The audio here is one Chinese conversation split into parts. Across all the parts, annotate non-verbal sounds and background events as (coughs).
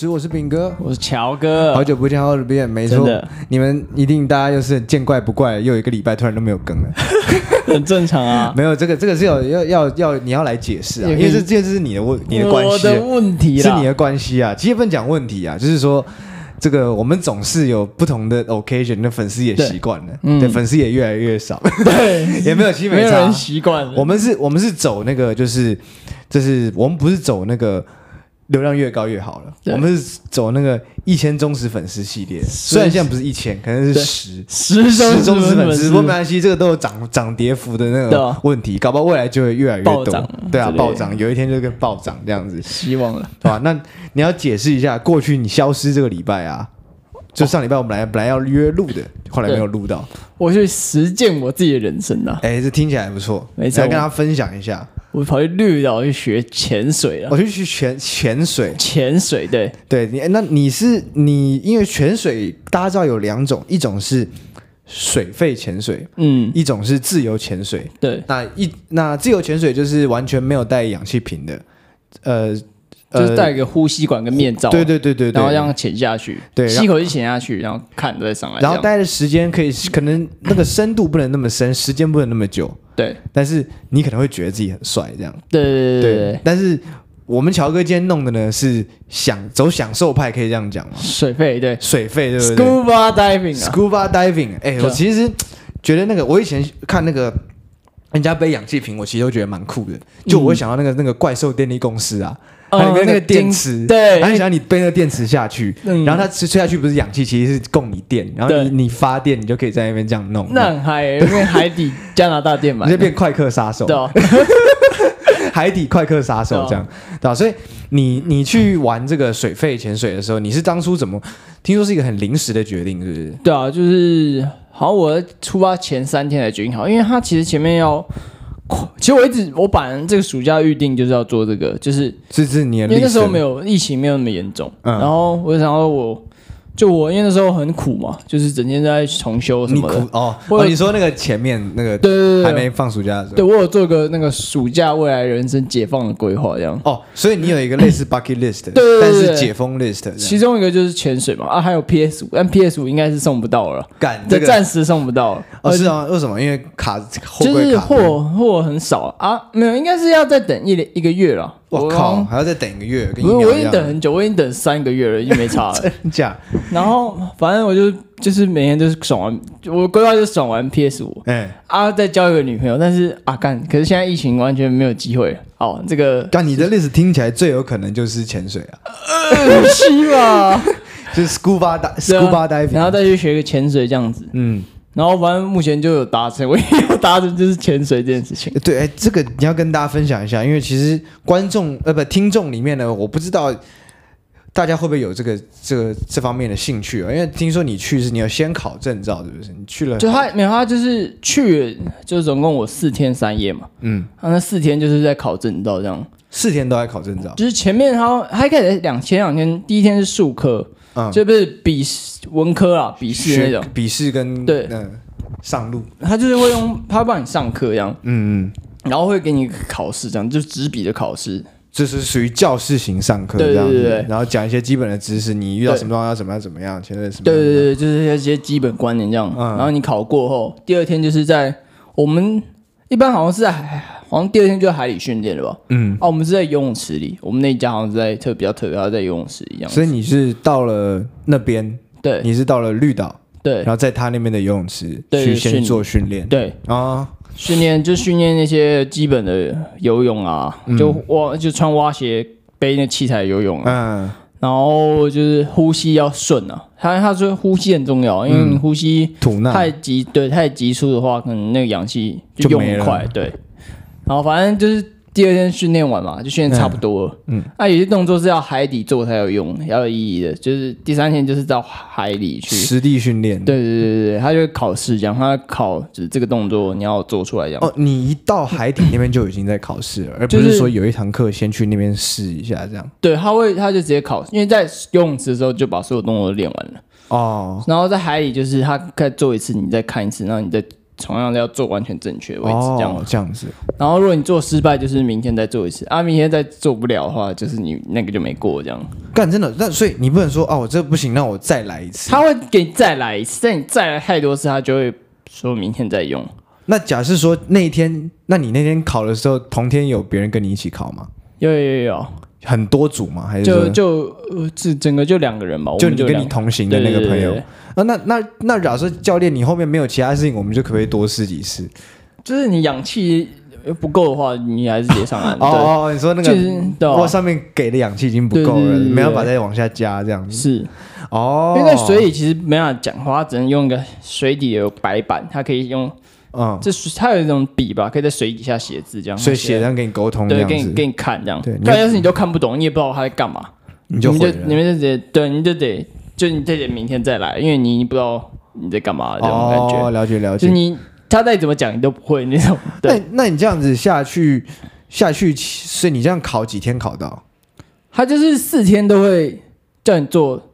到十一点六十，我是炳哥，我是乔哥，好久不见，好久不见，没错，你们一定大家又是见怪不怪，又有一个礼拜突然都没有更了，(laughs) 很正常啊。(laughs) 没有这个，这个是有要要要你要来解释啊，因为这这是你的问你的关系，我的问题是你的关系啊。其实不能讲问题啊，就是说这个我们总是有不同的 occasion，那粉丝也习惯了，对，粉丝也越来越少，(laughs) 对，也没有基本没有人习惯了。我们是，我们是走那个，就是就是我们不是走那个。流量越高越好了。我们是走那个一千忠实粉丝系列，虽然现在不是一千，可能是十。十十忠实粉丝，不过没关系，这个都有涨涨跌幅的那个问题，搞不好未来就会越来越多。对啊，暴涨，有一天就跟暴涨这样子，希望了，对吧？那你要解释一下，过去你消失这个礼拜啊，就上礼拜我们来本来要约录的，后来没有录到。我去实践我自己的人生啊！哎，这听起来不错，没错，来跟大家分享一下。我跑去绿岛去学潜水了。我去去潜潜水，潜水对对。你那你是你，因为潜水大家知道有两种，一种是水肺潜水，嗯，一种是自由潜水。对，那一那自由潜水就是完全没有带氧气瓶的，呃。就是戴一个呼吸管跟面罩，对对对对，然后这样潜下去，对，吸口气潜下去，然后看再上来，然后待的时间可以可能那个深度不能那么深，时间不能那么久，对，但是你可能会觉得自己很帅，这样，对对对对。但是我们乔哥今天弄的呢是享走享受派，可以这样讲吗？水费对，水费对不对？Scuba diving，Scuba diving，哎，我其实觉得那个我以前看那个人家背氧气瓶，我其实都觉得蛮酷的，就我会想到那个那个怪兽电力公司啊。还有那个电池，对，然后想你背那个电池下去，然后它吹吹下去不是氧气，其实是供你电，然后你你发电，你就可以在那边这样弄。那很嗨，因为海底 (laughs) 加拿大电嘛，你就变快客杀手。对，海底快客杀手这样，对吧？所以你你去玩这个水肺潜水的时候，你是当初怎么听说是一个很临时的决定，是不是？对啊，就是好像我出发前三天才决定好，因为它其实前面要。其实我一直我本来这个暑假预定就是要做这个，就是是是你的，因为那时候没有疫情没有那么严重，嗯、然后我就想说我。就我因为那时候很苦嘛，就是整天在重修什么的。哦，哦，你说那个前面那个对对对，还没放暑假的时候，对我有做个那个暑假未来人生解放的规划这样。哦，所以你有一个类似 bucket list，对，但是解封 list。其中一个就是潜水嘛，啊，还有 PS 五，但 PS 五应该是送不到了，干，这暂时送不到了。哦，是啊，为什么？因为卡就是货货很少啊，没有，应该是要再等一一个月了。我靠，还要再等一个月？不是，我已经等很久，我已经等三个月了，已经没差了。真假？然后反正我就就是每天都是爽完，我规划就爽完 PS 五，哎啊，再交一个女朋友。但是啊干，可是现在疫情完全没有机会。好，这个干你的历史听起来最有可能就是潜水啊，(laughs) 是吧？(laughs) 就是 scuba scuba diving，然后再去学个潜水这样子，嗯。然后反正目前就有达成，我也有达成，就是潜水这件事情。对，哎，这个你要跟大家分享一下，因为其实观众呃不听众里面呢，我不知道大家会不会有这个这个这方面的兴趣啊？因为听说你去是你要先考证照，是不是？你去了就他没有他就是去就是总共我四天三夜嘛，嗯，他那四天就是在考证照这样，四天都在考证照，就是前面他他一开始两前两天，第一天是术科。嗯，就不是笔试文科啊，笔试那种，笔试跟对，嗯，上路，他就是会用，他帮你上课一样，嗯嗯，然后会给你考试这样，就是纸笔的考试，就是属于教室型上课这样，对对对，然后讲一些基本的知识，你遇到什么状况要怎么样怎么样，前面什么，对对对，就是一些基本观念这样，然后你考过后，第二天就是在我们一般好像是在。好像第二天就在海里训练了吧？嗯，啊，我们是在游泳池里，我们那一家好像是在特比较特别，要在游泳池一样。所以你是到了那边，对，你是到了绿岛，对，然后在他那边的游泳池去先做训练，对。啊，训练就训练那些基本的游泳啊，就蛙就穿蛙鞋背那器材游泳啊，嗯。然后就是呼吸要顺啊，他他说呼吸很重要，因为你呼吸太急，对，太急促的话，可能那个氧气就用不快，对。然后反正就是第二天训练完嘛，就训练差不多了。嗯，那、啊、有些动作是要海底做才有用，要有意义的。就是第三天就是到海里去实地训练。对对对对，他就会考试这样，他考就是这个动作你要做出来这样。哦，你一到海底那边就已经在考试了，而不是说有一堂课先去那边试一下这样。对，他会他就直接考，因为在游泳池的时候就把所有动作都练完了。哦，然后在海里就是他再做一次，你再看一次，然后你再。同样要做完全正确的位置，这样、哦、这样子。然后如果你做失败，就是明天再做一次啊，明天再做不了的话，就是你那个就没过这样。干真的，那所以你不能说啊，我这不行，那我再来一次。他会给你再来一次，但你再来太多次，他就会说明天再用。那假设说那一天，那你那天考的时候，同天有别人跟你一起考吗？有有有有。很多组吗？还是就就这整个就两个人吧？就你跟你同行的那个朋友啊？那那那假设教练你后面没有其他事情，我们就可不可以多试几次？就是你氧气不够的话，你还是直接上岸。哦哦，你说那个我上面给的氧气已经不够了，没办法再往下加这样子。是哦，因为在水里其实没办法讲话，只能用一个水底的白板，它可以用。嗯，这是它有一种笔吧，可以在水底下写字，这样，所以写这样给你沟通，对，给你给你看这样。对，但要是你都看不懂，你也不知道他在干嘛，你就你就你们就得对，你就得就你得明天再来，因为你不知道你在干嘛这种感觉。哦，了解了解。就你他再怎么讲，你都不会那种。那那你这样子下去下去，所以你这样考几天考到？他就是四天都会叫你做，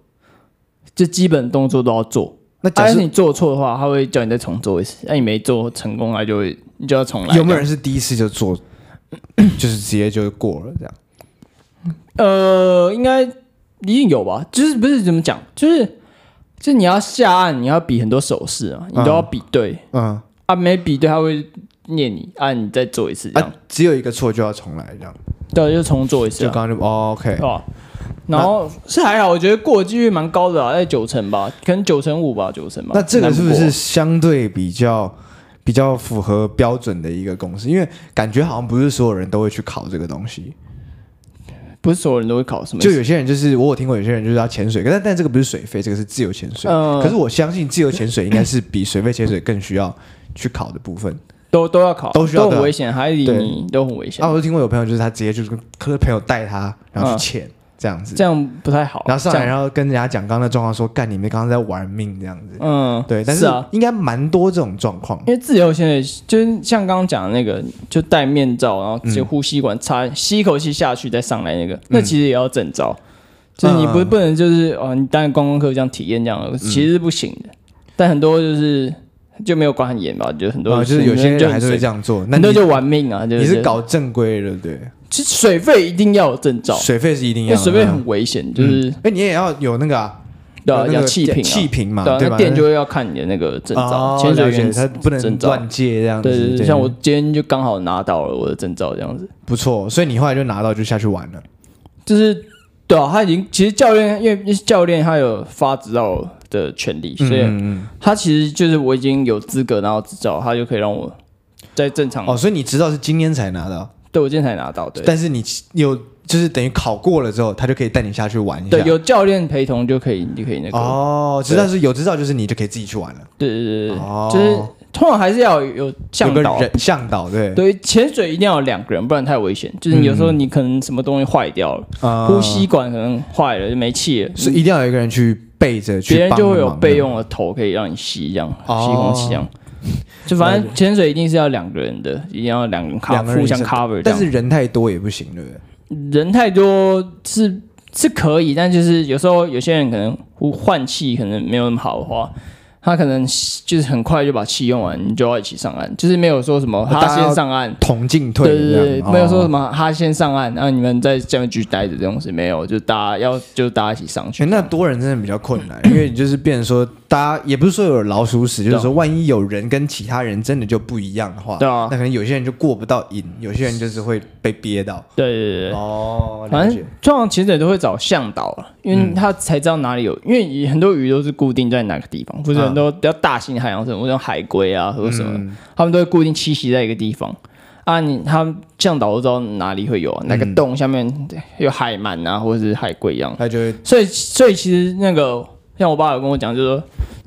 就基本动作都要做。那假设你做错的话，他会叫你再重做一次。那你没做成功，他就会你就要重来。有没有人是第一次就做，(coughs) 就是直接就过了这样？呃，应该一定有吧。就是不是怎么讲？就是就是你要下岸，你要比很多手势啊，你都要比对。嗯啊，没比对，他会念你啊，你再做一次这样。只有一个错就要重来这样。对，就重做一次。就刚刚就 OK 哦。然后是还好，我觉得过的几率蛮高的啊，在九成吧，可能九成五吧，九成吧。那这个是不是相对比较比较符合标准的一个公式？因为感觉好像不是所有人都会去考这个东西，不是所有人都会考什么？就有些人就是我有听过，有些人就是要潜水，但但这个不是水费，这个是自由潜水。嗯。可是我相信自由潜水应该是比水费潜水更需要去考的部分，都都要考，都需要，都很危险，海里都很危险。啊，我就听过有朋友就是他直接就是跟朋友带他，然后去潜。这样子，这样不太好。然后上来，然后跟人家讲刚刚的状况，说干你们刚刚在玩命这样子。嗯，对，但是应该蛮多这种状况。因为自由现在就是像刚刚讲的那个，就戴面罩，然后就呼吸管插，吸一口气下去再上来那个，那其实也要证照。就是你不不能就是哦，你当然观光客这样体验这样，其实是不行的。但很多就是就没有管很严吧，就很多就是有些人还是会这样做，那就玩命啊！就你是搞正规的，对。其实水费一定要有证照，水费是一定要，因为水费很危险，就是哎，你也要有那个啊，对，要气瓶，气瓶嘛，对吧？店就会要看你的那个证照，潜水员他不能乱借这样子。对对，像我今天就刚好拿到了我的证照，这样子不错。所以你后来就拿到就下去玩了，就是对啊，他已经其实教练，因为教练他有发执照的权利，所以他其实就是我已经有资格拿到执照，他就可以让我在正常哦。所以你执照是今天才拿到。对，我今天才拿到，对。但是你有，就是等于考过了之后，他就可以带你下去玩一下。对，有教练陪同就可以，你就可以那个。哦，知道是有执照，就是你就可以自己去玩了。对对对对，就是通常还是要有向导，向导对。对，潜水一定要有两个人，不然太危险。就是你有时候你可能什么东西坏掉了，呼吸管可能坏了就没气了，是一定要有一个人去背着，别人就会有备用的头可以让你吸，这样吸空气这样。(laughs) 就反正潜水一定是要两个人的，一定要两个人 cover，互相 cover。但是人太多也不行，对不对？人太多是是可以，但就是有时候有些人可能换气可能没有那么好的话。他可能就是很快就把气用完，你就要一起上岸，就是没有说什么他先上岸同进退，对对对，没有说什么他先上岸，然后你们在下面继续待着这种事没有，就大家要就大家一起上去。那多人真的比较困难，因为就是变成说大家也不是说有老鼠屎，就是说万一有人跟其他人真的就不一样的话，对啊，那可能有些人就过不到瘾，有些人就是会被憋到。对对对哦，反正通常潜水都会找向导了，因为他才知道哪里有，因为很多鱼都是固定在哪个地方，或者。都比较大型海洋生物，像海龟啊，或者什么，嗯、他们都会固定栖息在一个地方啊。你他们向导都知道哪里会有、啊，哪个洞下面有海鳗啊，或者是海龟一样。他就会，所以所以其实那个像我爸有跟我讲，就是说，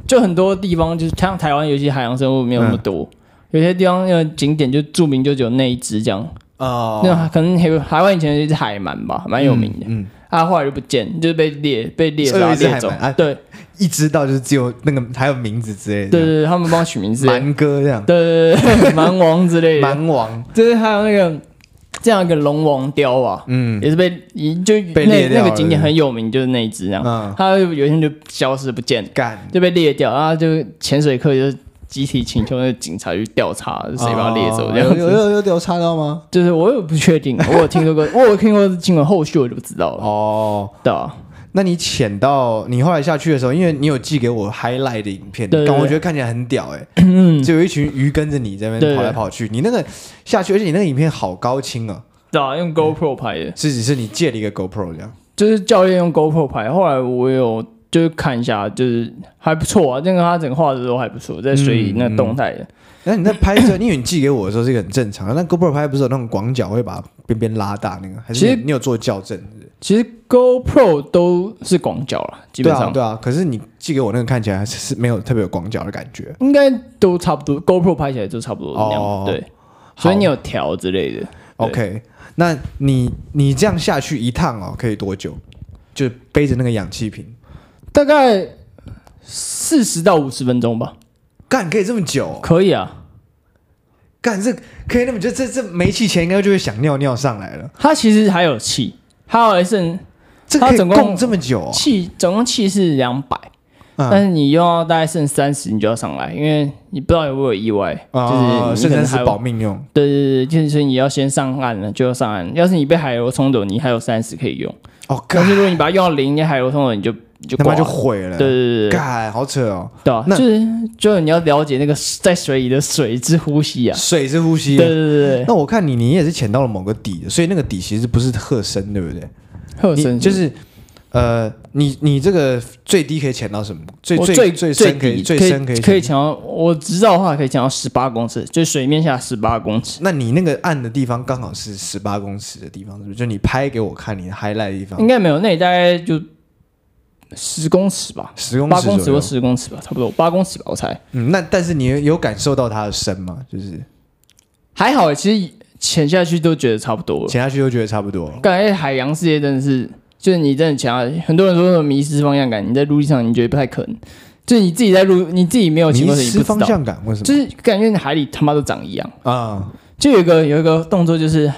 就很多地方就是像台湾有些海洋生物没有那么多，嗯、有些地方那个景点就著名就只有那一只这样哦。那可能海台湾以前有一只海鳗吧，蛮有名的。嗯。嗯啊，后来就不见，就是被猎被猎杀猎走。啊，对，一知道就是只有那个还有名字之类的。对对对，他们帮我取名字，(laughs) 蛮哥这样。对对对，(laughs) 蛮王之类的。蛮王，就是还有那个这样一个龙王雕啊，嗯，也是被就被那。那个景点很有名，就是那一只这样。嗯，他有一天就消失不见，干就被裂掉，然后就潜水客就集体请求那个警察去调查谁把它列走，这样有有有调查到吗？就是我也不确定，我有听说过，我有听过新闻，后续我就不知道了。哦，对啊。那你潜到你后来下去的时候，因为你有寄给我 highlight 的影片，但我觉得看起来很屌哎，就有一群鱼跟着你在那边跑来跑去。你那个下去，而且你那个影片好高清啊！对啊，用 GoPro 拍的，是只是你借了一个 GoPro 这样，就是教练用 GoPro 拍。后来我有就是看一下，就是还不错啊，那个他整个画质都还不错，在水里那个动态的。那你在拍摄，因为你寄给我的时候是一个很正常的，那 GoPro 拍不是有那种广角会把边边拉大那个？还是你有做校正？其实 GoPro 都是广角了，基本上对啊，对啊。可是你寄给我那个看起来是没有特别有广角的感觉，应该都差不多。GoPro 拍起来就差不多那样，哦、对。所以你有调之类的。OK，那你你这样下去一趟哦，可以多久？就背着那个氧气瓶，大概四十到五十分钟吧。干，可以这么久？可以啊。干，这可以那么久？这这没气前应该就会想尿尿上来了。它其实还有气。它还剩，这它总共这么久，气总共气是两百，但是你用到大概剩三十，你就要上来，因为你不知道有没有意外，就是甚至是保命用。对对对，就是你要先上岸了，就要上岸。要是你被海流冲走，你还有三十可以用。哦，可是如果你把它用到零，你海流冲走，你就就他妈就毁了。对对对，干，好扯哦。对啊，就是就是你要了解那个在水里的水之呼吸啊，水之呼吸。对对对对。那我看你，你也是潜到了某个底的，所以那个底其实不是特深，对不对？特深就是，呃，你你这个最低可以潜到什么？最最最深可以最深可以可以潜到，我知道的话可以潜到十八公尺，就水面下十八公尺。那你那个暗的地方刚好是十八公尺的地方，是不是？就你拍给我看你的 highlight 的地方，应该没有，那里大概就十公尺吧，十公八公尺或十公尺吧，差不多八公尺吧，我猜。嗯，那但是你有感受到它的深吗？就是还好，其实。潜下去都觉得差不多了，潜下去都觉得差不多。感觉海洋世界真的是，就是你真的潜下去，很多人说什么迷失方向感，你在陆地上你觉得不太可能，就是你自己在陆，你自己没有潜过，你不知道。迷失方向感为什么？就是感觉海里他妈都长一样啊！就有一个有一个动作，就是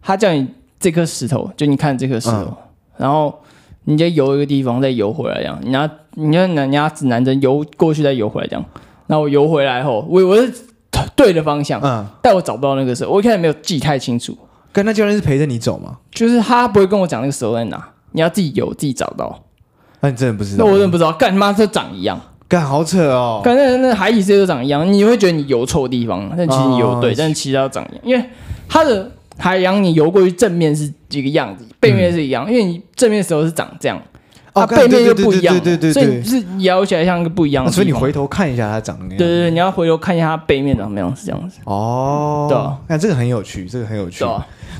他叫你这颗石头，就你看这颗石头，嗯、然后你就游一个地方，再游回来这样，你要你要拿拿指南针游过去，再游回来这样。然后我游回来后，我我是。对的方向，嗯，但我找不到那个时候，我一开始没有记太清楚。跟那教练是陪着你走吗？就是他不会跟我讲那个时候在哪，你要自己游，自己找到。那你真的不知道？那我真的不知道，干他妈这长一样，干好扯哦。干那那海底世界都长一样，你会觉得你游错地方，但其实你游对，哦、但其实都长一样，因为它的海洋你游过去正面是一个样子，背面是一样，嗯、因为你正面的时候是长这样。它背面又不一样，对对对，所以是摇起来像一个不一样的。所以你回头看一下它长那样。对对对，你要回头看一下它背面长什么样，是这样子。哦，对，那这个很有趣，这个很有趣。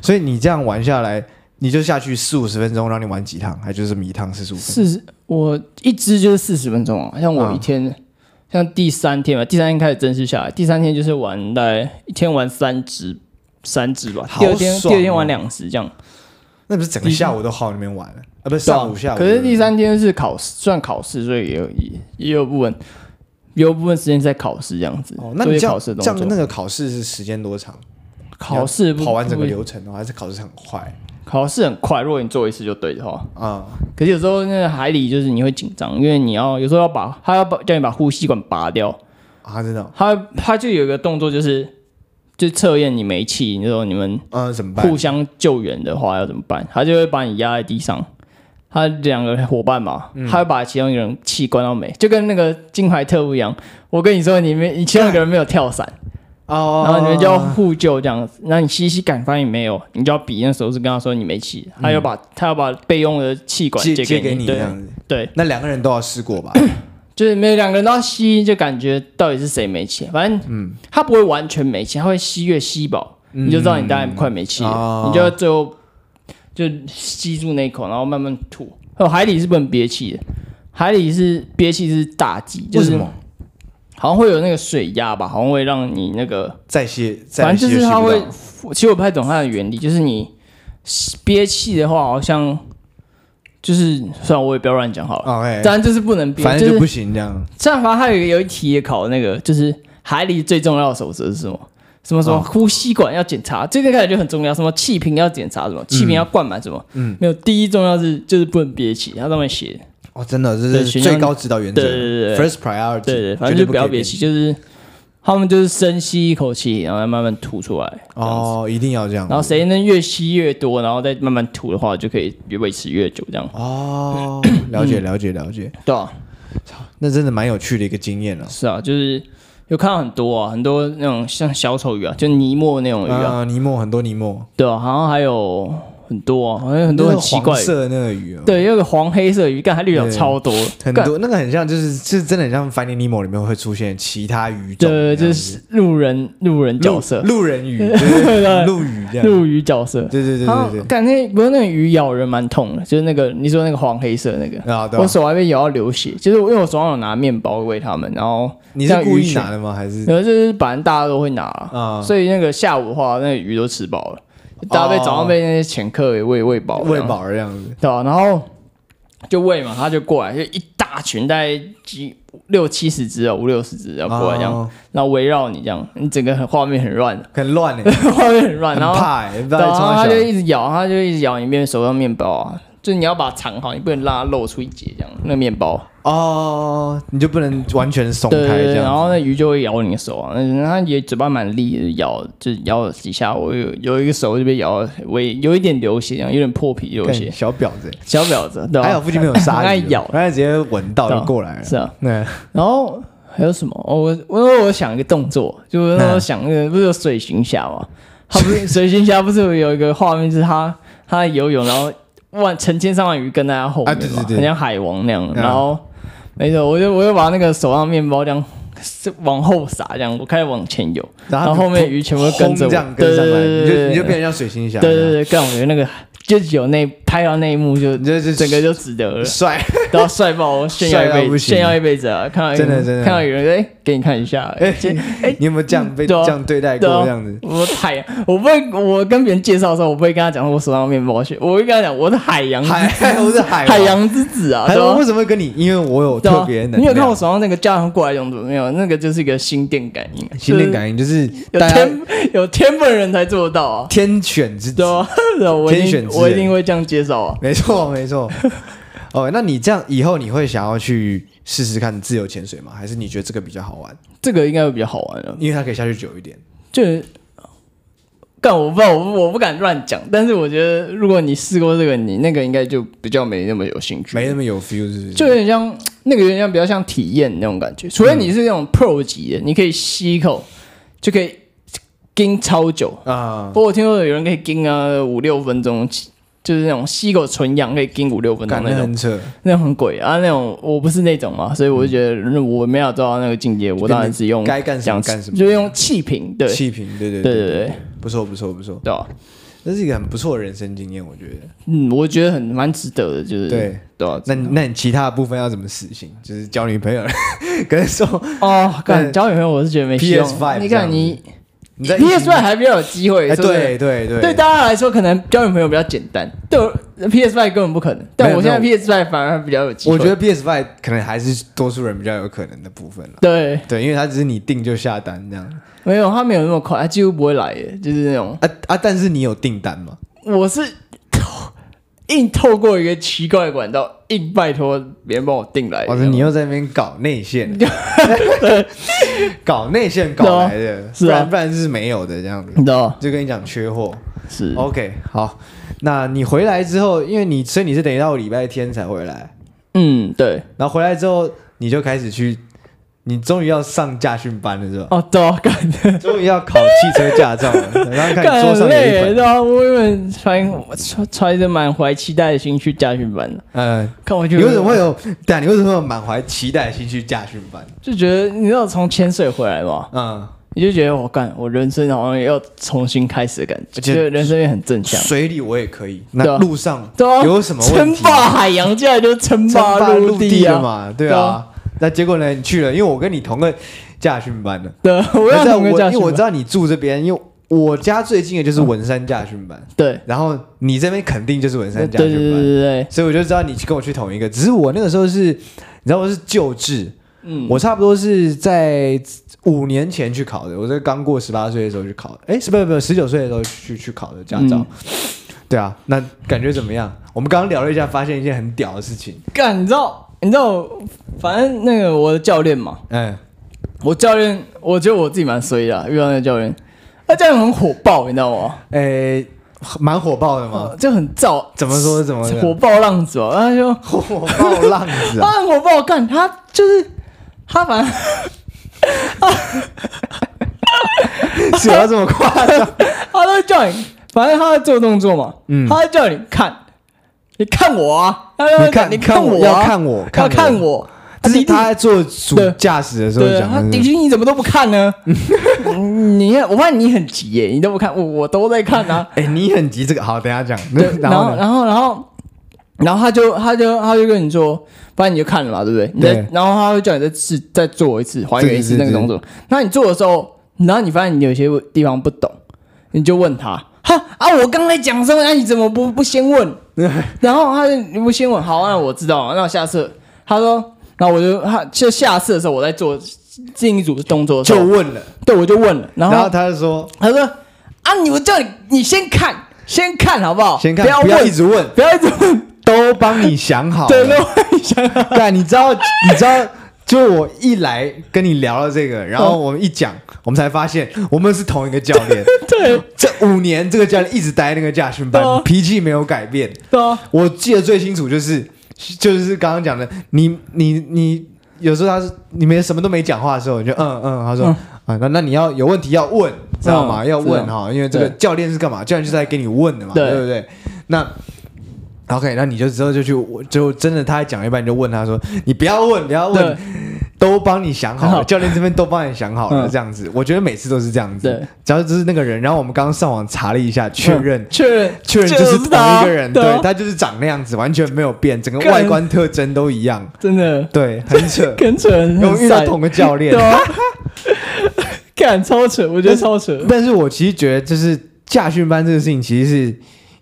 所以你这样玩下来，你就下去四五十分钟，让你玩几趟？还就是这么一趟四十五分钟？四十，我一支就是四十分钟啊。像我一天，像第三天吧，第三天开始正式下来，第三天就是玩大概一天玩三支，三支吧。第二天，第二天玩两支这样。那不是整个下午都耗那边玩了啊？不是上午下午。可是第三天是考试，算考试，所以也有也也有部分，也有部分时间在考试这样子。哦，那你这样这样那个考试是时间多长？考试跑完整个流程的话，还是考试很快？考试很快，如果你做一次就对的话。啊，可是有时候那个海里就是你会紧张，因为你要有时候要把他要把叫你把呼吸管拔掉啊，真的。他他就有一个动作就是。就测验你没气，你说你们呃怎么办？互相救援的话要怎么办？他就会把你压在地上，他两个伙伴嘛，嗯、他会把其中一个人气关到没，就跟那个金牌特务一样。我跟你说，你们你其中一个人没有跳伞哦，然后你们就要互救这样子。那你吸吸感发现没有，你就要比那时候是跟他说你没气，他要把他要把备用的气管借给你，借给你这样子。对，那两个人都要试过吧。就是每两个人都要吸，就感觉到底是谁没气。反正，嗯，他不会完全没气，他会吸越吸饱，嗯、你就知道你大概快没气了。哦、你就要最后就吸住那一口，然后慢慢吐。哦，海里是不能憋气的，海里是憋气是大忌，就是好像会有那个水压吧，好像会让你那个再吸，反正就是它会。其实我不太懂它的原理，就是你憋气的话，好像。就是，算了，我也不要乱讲好了。OK，当然就是不能憋，反正就不行这样。这样，反正还有一个有一题也考那个，就是海里最重要的守则是什么？什么什么呼吸管要检查，这个开始就很重要。什么气瓶要检查，什么气瓶要灌满，什么嗯，没有。第一重要是就是不能憋气，它上面写。哦，真的，这是最高指导原则。对对对，First priority。对对，反正就不要憋气，就是他们就是深吸一口气，然后再慢慢吐出来。哦，一定要这样。然后谁能越吸越多，然后再慢慢吐的话，就可以越维持越久这样。哦，(coughs) 了解了解了解。对啊，那真的蛮有趣的一个经验了。是啊，就是有看到很多啊，很多那种像小丑鱼啊，就尼莫那种鱼啊，尼莫很多尼莫。对啊，好像还有。很多啊，好像很多很奇怪。色的那个鱼哦。对，有个黄黑色鱼，干它绿角超多，很多那个很像，就是是真的很像《Finding Nemo》里面会出现其他鱼种，对，就是路人路人角色，路人鱼，对 (laughs) 对对，陆鱼这样，陆鱼角色，对对对对对。干那不是那个鱼咬人蛮痛的，就是那个你说那个黄黑色那个，我手还被咬到流血，就是因为我手上有拿面包喂它们，然后你是故意拿的吗？还是？然后，就是反正大家都会拿啊，所以那个下午的话，那个鱼都吃饱了。大家被早上被那些潜客给喂喂饱，喂饱了这样子，对吧？然后就喂嘛，他就过来，就一大群，大概几六七十只啊，五六十只要过来这样，然后围绕你这样，你整个很画面很乱，很乱哎，(laughs) 画面很乱，然后怕哎，然后他就一直咬，他就一直咬你面手上面包啊。就你要把它藏好，你不能让它露出一截这样。那个面包哦，你就不能完全松开这样。对，然后那鱼就会咬你的手啊，那它也嘴巴蛮利的，咬就咬了几下，我有有一个手就被咬，我有一点流血，有点破皮流血。小婊子，小婊子，还好附近没有鲨鱼，它咬，它直接闻到就过来了。是啊，对。然后还有什么？我我我想一个动作，就是我想那个不是有水行侠吗？他不是 (laughs) 水行侠，不是有一个画面，是他他在游泳，然后。万成千上万鱼跟在他后面嘛，很像海王那样。然后没错，我就我就把那个手上面包这样往后撒，这样我开始往前游，然后后面鱼全部跟着我，跟上来，你就你就变成像水星侠，对对对，更我觉得那个。就有那拍到那一幕，就就就整个就值得了，帅，(laughs) 然后帅爆，炫耀一辈子，炫耀一辈子啊！看到真的真的，看到有人哎，给你看一下，哎 (laughs) 哎，你有没有这样被 (laughs) 这样对待过？这样子，我海，我不会，我跟别人介绍的时候，我不会跟他讲我手上面包屑，我会跟他讲我是海洋海，我是海海洋之子啊！我为什么会跟你？因为我有特别的，你有看我手上那个家人过来用的没有？那个就是一个心电感应，心电感应就是有天有天分人才做得到啊，天选之子，天选之。我一定会这样介绍啊，没错没错。(laughs) 哦，那你这样以后你会想要去试试看自由潜水吗？还是你觉得这个比较好玩？这个应该会比较好玩啊，因为它可以下去久一点。就，干我不知道，我我不敢乱讲。但是我觉得，如果你试过这个，你那个应该就比较没那么有兴趣，没那么有 feel，是不是？就有点像那个，有点像比较像体验那种感觉。除非你是那种 pro 级的，嗯、你可以吸一口就可以。盯超久啊！不过我听说有人可以盯啊五六分钟，就是那种吸口纯氧可以盯五六分钟那种，那种很鬼啊！那种我不是那种嘛，所以我就觉得我没有做到那个境界，我当然是用该干什么干什么，就用气瓶，对气瓶，对对对对对，不错不错不错，对吧？这是一个很不错的人生经验，我觉得。嗯，我觉得很蛮值得的，就是对对吧？那那你其他的部分要怎么实行？就是交女朋友，(laughs) 跟说哦，干交女朋友，我是觉得没希望。你看你。PS5 还比较有机会，对对对，对大家来说可能交女朋友比较简单，对 P.S.Y 根本不可能。但我现在 P.S.Y 反而比较有机会。我觉得 P.S.Y 可能还是多数人比较有可能的部分了。对对，因为它只是你定就下单这样。没有，它没有那么快，它几乎不会来耶，就是那种啊啊！但是你有订单吗？我是。硬透过一个奇怪的管道，硬拜托别人帮我订来。我说你又在那边搞内线，(laughs) 搞内线搞来的，(laughs) 不然不然是没有的这样子。就跟你讲缺货。是 OK，好，那你回来之后，因为你所以你是等到礼拜天才回来。嗯，对。然后回来之后，你就开始去。你终于要上驾训班了是吧？哦，对啊，干的，终于要考汽车驾照了。(laughs) 然后看你桌上有一本，对啊，我原本揣揣着满怀期待的心去驾训班了。嗯，看我就你为什么会有？对啊，你为什么有满怀期待的心去驾训班？就觉得你知道从潜水回来嘛，嗯，你就觉得我干，我人生好像要重新开始的感觉，觉得人生也很正向。水里我也可以，那路上有什么问题？称霸海洋，接下来就称霸陆地了嘛？对啊。那结果呢？你去了，因为我跟你同个驾训班的。(laughs) 对，我要同个驾训班。因为我知道你住这边，因为我家最近的就是文山驾训班。对。然后你这边肯定就是文山驾训班。对对对对对。所以我就知道你跟我去同一个，只是我那个时候是，你知道我是旧制。嗯。我差不多是在五年前去考的，我在刚过十八岁的时候去考的。哎，是不是不是十九岁的时候去去考的驾照？对啊，那感觉怎么样？我们刚刚聊了一下，发现一件很屌的事情。干，你知道？你知道，反正那个我的教练嘛，嗯，我教练，我觉得我自己蛮衰的，遇到那个教练，他教练很火爆，你知道吗？诶、欸，蛮火爆的嘛？就很燥，怎么说？怎么火爆浪子哦？然后就火爆浪子、啊，(laughs) 他很火爆，干他就是他反正，什么这么夸张？(laughs) 他都叫你，反正他在做动作嘛，嗯，他在叫你看，你看我啊，他要你看，你看我，要看我，要看我。他是他在做主驾驶的时候讲，他顶新你怎么都不看呢？(laughs) 你看，我发现你很急耶，你都不看，我我都在看啊。(laughs) 哎，你很急，这个好，等下讲。(laughs) 然后，然后，然后，然后他就他就他就跟你说，不然你就看了嘛，对不对？对。然后他会叫你再试再做一次，还原一次那个动作。那你做的时候，然后你发现你有些地方不懂，你就问他，哈啊，我刚才讲什么？那你怎么不不先问？然后他就你不先问，好，那我知道了。那我下次他说。那我就他就下次的时候，我在做另一组的动作的时候，就问了，对，我就问了，然后，然后他就说，他说啊，你我叫你你先看，先看好不好？先看，不要，不要一直问，不要一直问，都帮你想好，对，都帮你想好。对，你知道，你知道，就我一来跟你聊了这个，然后我们一讲，我们才发现我们是同一个教练。(laughs) 对，这五年这个教练一直待那个驾训班，啊、脾气没有改变。对啊，我记得最清楚就是。就是刚刚讲的，你你你有时候他是你们什么都没讲话的时候，你就嗯嗯，他说、嗯、啊，那那你要有问题要问，知道吗？嗯、要问哈，因为这个教练是干嘛？教练就是在给你问的嘛，对，对不对？那 OK，那你就之后就去，就真的他讲一半你就问他说，你不要问，不要问。都帮你想好了，好。教练这边都帮你想好了，嗯、这样子，我觉得每次都是这样子。对，只要就是那个人，然后我们刚刚上网查了一下，确认，确认，确认就是同一个人，对，他就是长那样子，完全没有变，整个外观特征都一样，真的，对，很扯，(laughs) 很扯，有遇到同一个教练，(laughs) 干、啊、超扯，我觉得超扯。但是我其实觉得，就是驾训班这个事情，其实是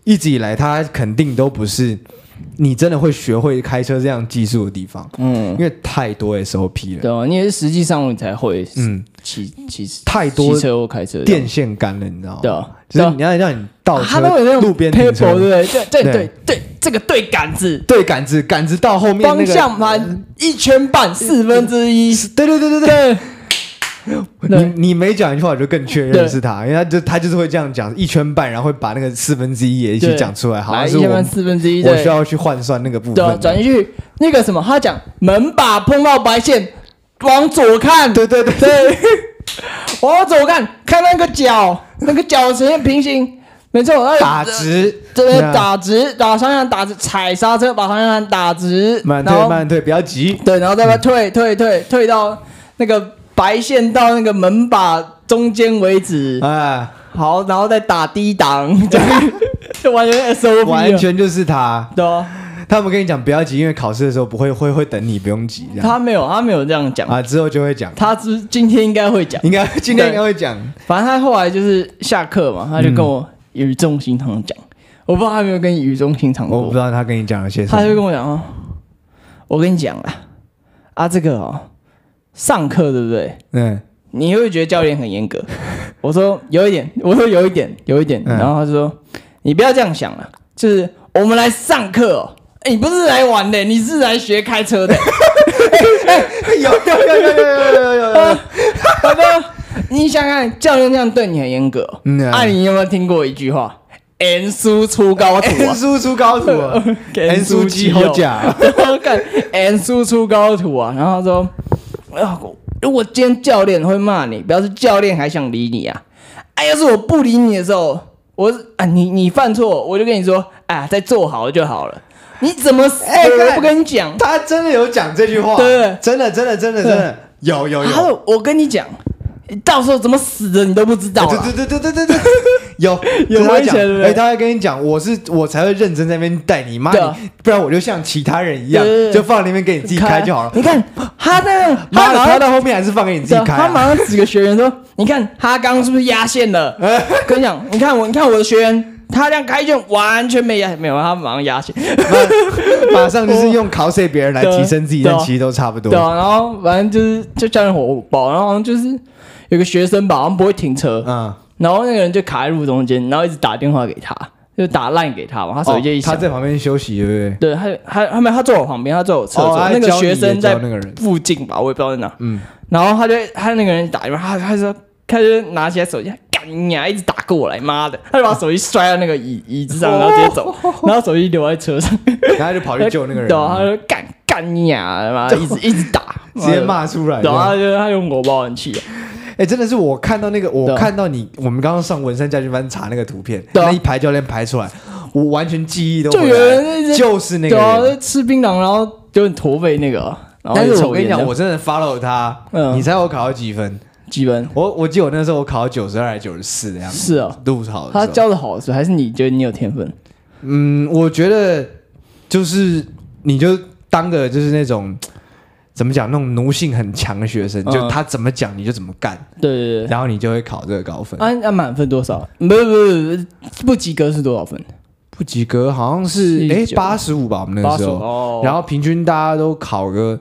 一直以来他肯定都不是。你真的会学会开车这样技术的地方，嗯，因为太多 SOP 了，对啊，因为实际上你才会，嗯，骑骑太多骑车或开车电线杆了，你知道吗？对啊，就是你要让你倒车，路边停车，对不对？对对对。对，这个对杆子，对杆子，杆子到后面方向盘一圈半四分之一，对对对对。对。你你每讲一句话，我就更确认是他，因为他就他就是会这样讲一圈半，然后会把那个四分之一也一起讲出来。好像是我四分之一，我需要去换算那个部分。转进去那个什么，他讲门把碰到白线，往左看。对对对对，往左看，看那个角，那个角呈现平行，没错。打直，这边打直，打方向打直，踩刹车把方向盘打直，慢退慢退，不要急。对，然后再把退退退退到那个。白线到那个门把中间为止，哎，好，然后再打低档，就 (laughs) 完全 SOP，完全就是他。对啊，他们跟你讲不要急，因为考试的时候不会会会等你，不用急。他没有，他没有这样讲啊，之后就会讲。他之今天应该会讲，应该今天应该会讲。反正他后来就是下课嘛，他就跟我语重心长讲，我不知道他有没有跟你语重心长过，我不知道他跟你讲了些什么。他就跟我讲哦，我跟你讲啊，啊这个哦。上课对不对？嗯，你会觉得教练很严格。(laughs) 我说有一点，我说有一点，有一点。然后他就说：“你不要这样想了，就是我们来上课哦。哎，你不是来玩的，你是来学开车的。有有有有有有有有。好的，你想看教练这样对你很严格。嗯，啊，你有没有听过一句话？N 输出高徒，N 输出高徒，N 输机好假。看 N 输出高徒啊，(laughs) (laughs) 然后他说。啊！如果今天教练会骂你，表示教练还想理你啊！哎，要是我不理你的时候，我啊，你你犯错，我就跟你说，哎啊，再做好就好了。你怎么哎我不跟你讲？他真的有讲这句话，对，真的真的真的真的有有有。我跟你讲。到时候怎么死的你都不知道。对对对对对对对，(laughs) 有有他讲，哎，他会跟你讲，我是我才会认真在那边带你妈，你不然我就像其他人一样，就放在那边给你自己开就好了。你看他那个，他他到后面还是放给你自己开。他马上几个学员说：“你看他刚刚是不是压线了？” (laughs) 跟你讲，你看我，你看我的学员，他这样开卷完全没压，没有，他马上压线，马上就是用考试别人来提升自己，但其实都差不多。对啊，然后反正就是就叫人火爆，然后就是。有个学生吧，好像不会停车，嗯，然后那个人就卡在路中间，然后一直打电话给他，就打 line 给他嘛，他手机就一响，他在旁边休息，对不对？对，他他他没他坐我旁边，他坐我侧座，那个学生在附近吧，我也不知道在哪，嗯，然后他就他那个人打电话，他他说他就拿起来手机，干你啊，一直打过来，妈的，他就把手机摔到那个椅 (laughs) 椅子上，然后直接走，然后手机留在车上，然后就跑去救那个人，对，他就干干你啊，妈，一直一直打，(laughs) 直接骂出来，然后他就他用偶包很气。哎，真的是我看到那个，我看到你，我们刚刚上文山家军班查那个图片，那一排教练排出来，我完全记忆都回来，就是那个吃槟榔，然后有点驼背那个。但是我跟你讲，我真的 follow 他，你猜我考了几分？几分？我我记得我那时候我考到九十二还是九十四的样子。是啊，路好。他教的好是还是你觉得你有天分？嗯，我觉得就是你就当个就是那种。怎么讲？那种奴性很强的学生，嗯、就他怎么讲你就怎么干。对对对，然后你就会考这个高分。按按满分多少？不不不不及格是多少分？不及格好像是哎八十五吧，我们那个时候。哦、然后平均大家都考个，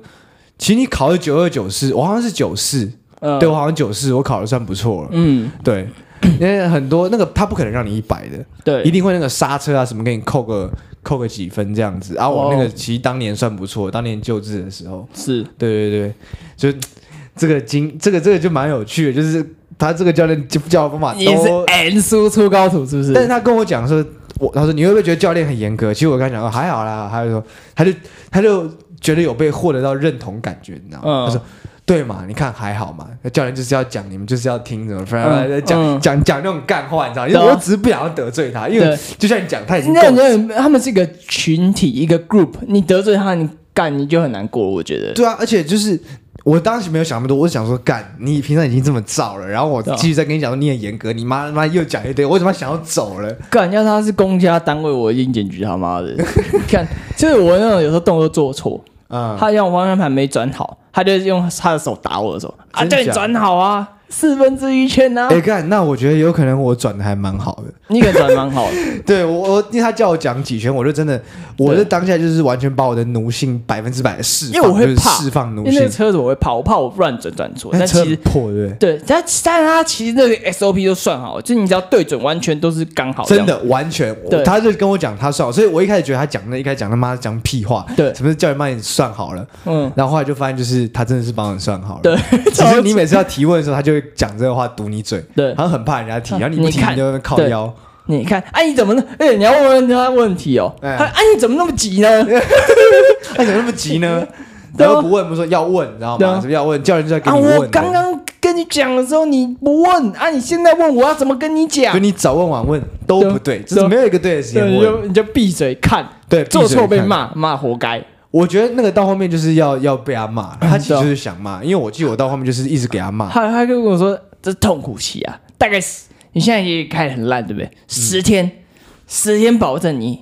其实你考了九二九四，我好像是九四、嗯，对我好像九四，我考的算不错了。嗯，对。因为很多那个他不可能让你一百的，对，一定会那个刹车啊什么给你扣个扣个几分这样子。啊，我那个其实当年算不错，当年救治的时候是，对对对，就 (tsk) 这个经这个这个就蛮有趣的，就是他这个教练教教方法都也是 N 输出高徒是不是？但是他跟我讲说，我他说你会不会觉得教练很严格？其实我跟他讲说还好啦，他就说他就他就觉得有被获得到认同感觉，你知道吗？嗯、他说。对嘛？你看还好嘛？教练就是要讲，你们就是要听，怎么讲讲讲那种干话，你知道？因为我只是不想要得罪他，因为就像你讲，他已经那那他们是一个群体，一个 group，你得罪他，你干你就很难过。我觉得对啊，而且就是我当时没有想那么多，我是想说干，你平常已经这么燥了，然后我继续再跟你讲说你很严格，你妈妈又讲一堆，我怎么想要走了？干，要他是公家单位，我一定检举他妈的。(laughs) 看，就是我那种有时候动作做错。嗯，他让我方向盘没转好，他就用他的手打我的手。啊，叫你转好啊。四分之一圈呢？哎，看，那我觉得有可能我转的还蛮好的。你可转蛮好的。(laughs) 对我，我因为他叫我讲几圈，我就真的，我的当下就是完全把我的奴性百分之百的释放，因为我会怕释放奴性。因为那个车子我会怕，我怕我乱转转错。但其实破对对，但但是他其实那个 SOP 都算好，就你只要对准，完全都是刚好。真的完全，对他就跟我讲他算好，所以我一开始觉得他讲那一开始讲他妈讲屁话，对，什么叫你帮你算好了，嗯，然后后来就发现就是他真的是帮你算好了。对，其实你 (laughs) 每次要提问的时候，他就会讲这个话。堵你嘴，对，好像很怕人家提，然后你不提你就靠腰。你看，哎，你怎么呢？哎，你要问问他问题哦。哎，你怎么那么急呢？(laughs) 哎，怎么那么急呢？(laughs) 然后不问，不说要问，知道吗？什么要问？叫人就在跟你问。我刚刚跟你讲的时候你不问，啊，你现在问我要怎么跟你讲？就你早问晚问都不对，就是没有一个对的时间问。你就你就闭嘴看，对，做错被骂，骂活该。我觉得那个到后面就是要要被他骂，他其实就是想骂，因为我记得我到后面就是一直给他骂。他他跟我说。这是痛苦期啊，大概是你现在也开得很烂，对不对？十天，嗯、十天保证你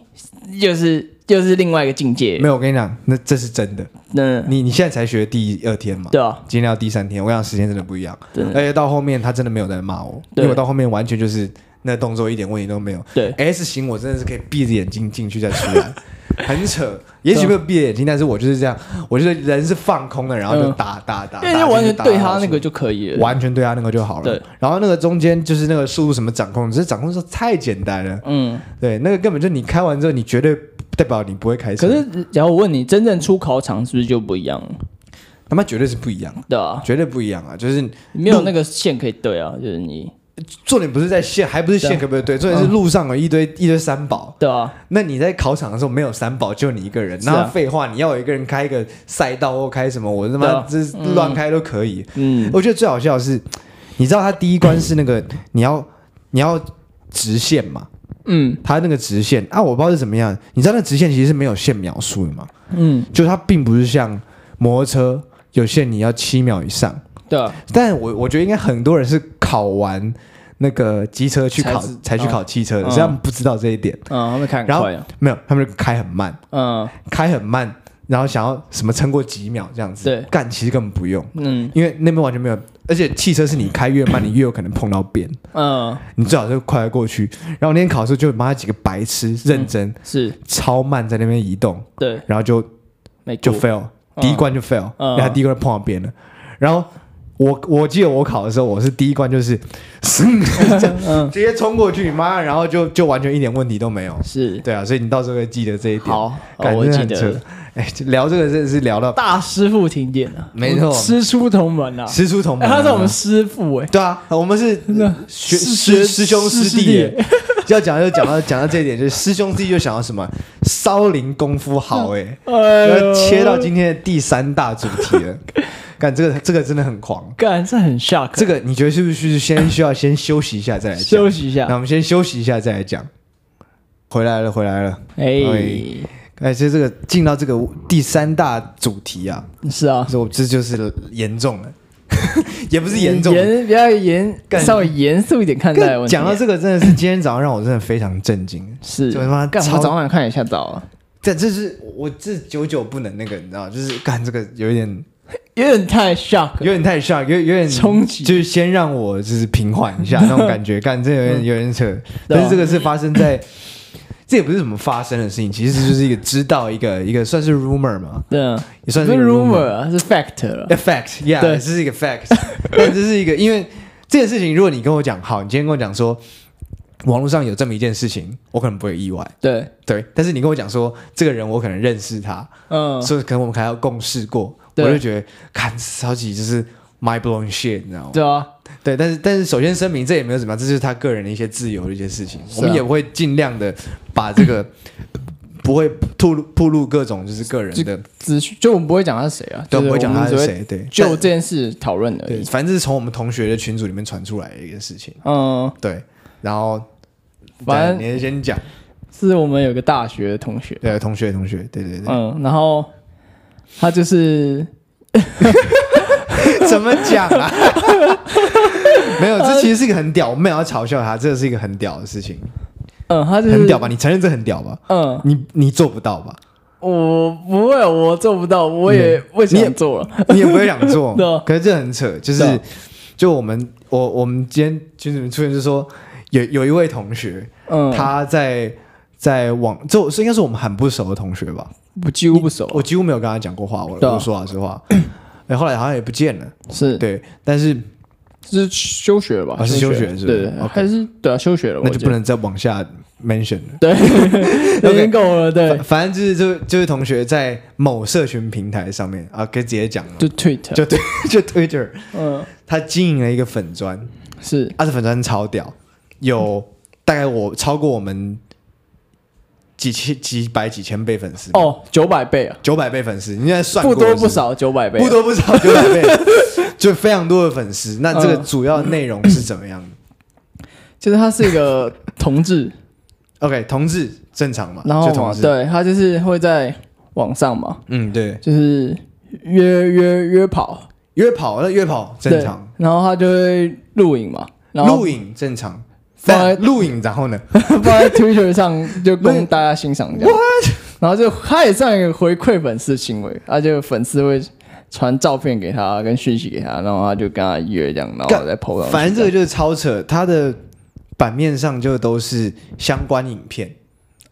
就是就是另外一个境界。没有，我跟你讲，那这是真的。那你你现在才学第二天嘛？对啊，今天要第三天，我跟你讲时间真的不一样。对，而且到后面他真的没有在骂我，对因为我到后面完全就是那个动作一点问题都没有。对，S 型我真的是可以闭着眼睛进去再出来。(laughs) 很扯，也许没有闭着眼睛，但是我就是这样，我觉得人是放空的，然后就打打打，因为完全对他那个就可以了，完全对他那个就好了。对，然后那个中间就是那个速度什么掌控，只是掌控的时候太简单了。嗯，对，那个根本就你开完之后，你绝对代表你不会开车。可是，假如我问你，真正出考场是不是就不一样了？他妈绝对是不一样，对啊，绝对不一样啊，就是没有那个线可以对啊，就是你。重点不是在线，还不是线可不可以对？重点是路上有一堆一堆三宝。对啊，那你在考场的时候没有三宝，就你一个人。那废话，你要有一个人开一个赛道或开什么，我他妈这乱开都可以。嗯，我觉得最好笑的是，你知道他第一关是那个你要你要直线嘛？嗯，他那个直线啊，我不知道是怎么样。你知道那直线其实是没有限秒数的嘛？嗯，就它并不是像摩托车有限，你要七秒以上。对啊，但我我觉得应该很多人是考完那个机车去考才去考汽车的，所以他们不知道这一点。嗯，他们开很快啊，没有，他们就开很慢。嗯，开很慢，然后想要什么撑过几秒这样子。对，干其实根本不用。嗯，因为那边完全没有，而且汽车是你开越慢，你越有可能碰到边。嗯，你最好就快快过去。然后那天考试就妈几个白痴认真是超慢在那边移动。对，然后就就 fail，第一关就 fail，然后第一关碰到边了，然后。我我记得我考的时候，我是第一关就是，(laughs) 嗯，直接冲过去，妈，然后就就完全一点问题都没有。是对啊，所以你到时候会记得这一点。好，我记得。哎，聊这个真的是聊到大师傅停电了，没错，师出同门啊，师出同门，他是我们师傅哎。对啊，我们是学师师兄师弟。(laughs) 要讲就讲到讲到这一点，就是师兄弟就想到什么，少林功夫好哎，要切到今天的第三大主题了。干这个这个真的很狂，干这很 shock。这个你觉得是不是先需要先休息一下再来讲？休息一下，那我们先休息一下再来讲。回来了，回来了。哎哎，其实这个进到这个第三大主题啊，是啊，我这就是严重了，(laughs) 也不是严重，严比较严，稍微严肃一点看待。讲到这个，真的是今天早上让我真的非常震惊。是，怎么干？我早晚看一下早啊。这这是我这久久不能那个，你知道，就是干这个有一点。有点太 shock，有点太 shock，有有点冲击，就是先让我就是平缓一下 (laughs) 那种感觉，干这有点有点扯。但是这个是发生在，这也不是什么发生的事情，其实就是一个知道一个一个算是 rumor 嘛，对啊，也算是 rumor 啊，是 fact 了，fact，yeah，这是一个 fact，但这是一个，因为这件事情，如果你跟我讲，好，你今天跟我讲说。网络上有这么一件事情，我可能不会意外。对。对，但是你跟我讲说这个人，我可能认识他，嗯，所以可能我们还要共事过，对我就觉得看超级就是 mind blowing shit，你知道吗？对啊，对，但是但是首先声明，这也没有怎么样，这是他个人的一些自由的一些事情，啊、我们也会尽量的把这个不会吐露吐露各种就是个人的资讯，就我们不会讲他是谁啊，对，不会讲他是谁，对，就这件事讨论而已，反正是从我们同学的群组里面传出来的一个事情，嗯，对，然后。反正你先讲，是我们有个大学的同学，对，同学同学，对对对，嗯，然后他就是 (laughs) 怎么讲啊？(laughs) 没有，这其实是一个很屌，我没有要嘲笑他，这是一个很屌的事情。嗯，他就是很屌吧？你承认这很屌吧？嗯，你你做不到吧？我不会，我做不到，我也为什么做了？你也不会想做，(laughs) 可是这很扯，就是就我们我我们今天群里面出现，就是说。有有一位同学，嗯，他在在网，这是应该是我们很不熟的同学吧？我几乎不熟，我几乎没有跟他讲过话。我我说实话，(coughs) 哎，后来好像也不见了。是对，但是是休学了吧？是休学是？对，还是对啊，休学了，那就不能再往下 mention 了。对，(laughs) (laughs) 已经够了。对，反正就是这这位同学在某社群平台上面啊，可以直接讲了，就 Twitter，就对，就 Twitter，嗯，他经营了一个粉砖，是，他的粉砖超屌。有大概我超过我们几千几百几千倍粉丝。哦，九百倍啊，九百倍粉丝，你现在算不多不少，九百倍不多不少，(laughs) 九百倍，就非常多的粉丝。那这个主要内容是怎么样？就是他是一个同志，(coughs) OK，同志正常嘛？然后对他就是会在网上嘛，嗯，对，就是约约约跑，约跑那约跑正常，然后他就会录影嘛，录影正常。放在录影，然后呢，(laughs) 放在 Twitter 上就供大家欣赏这样。然后就他也算一个回馈粉丝行为，他就粉丝会传照片给他，跟讯息给他，然后他就跟他约这样，然后再 po 上。反正这个就是超扯，他的版面上就都是相关影片。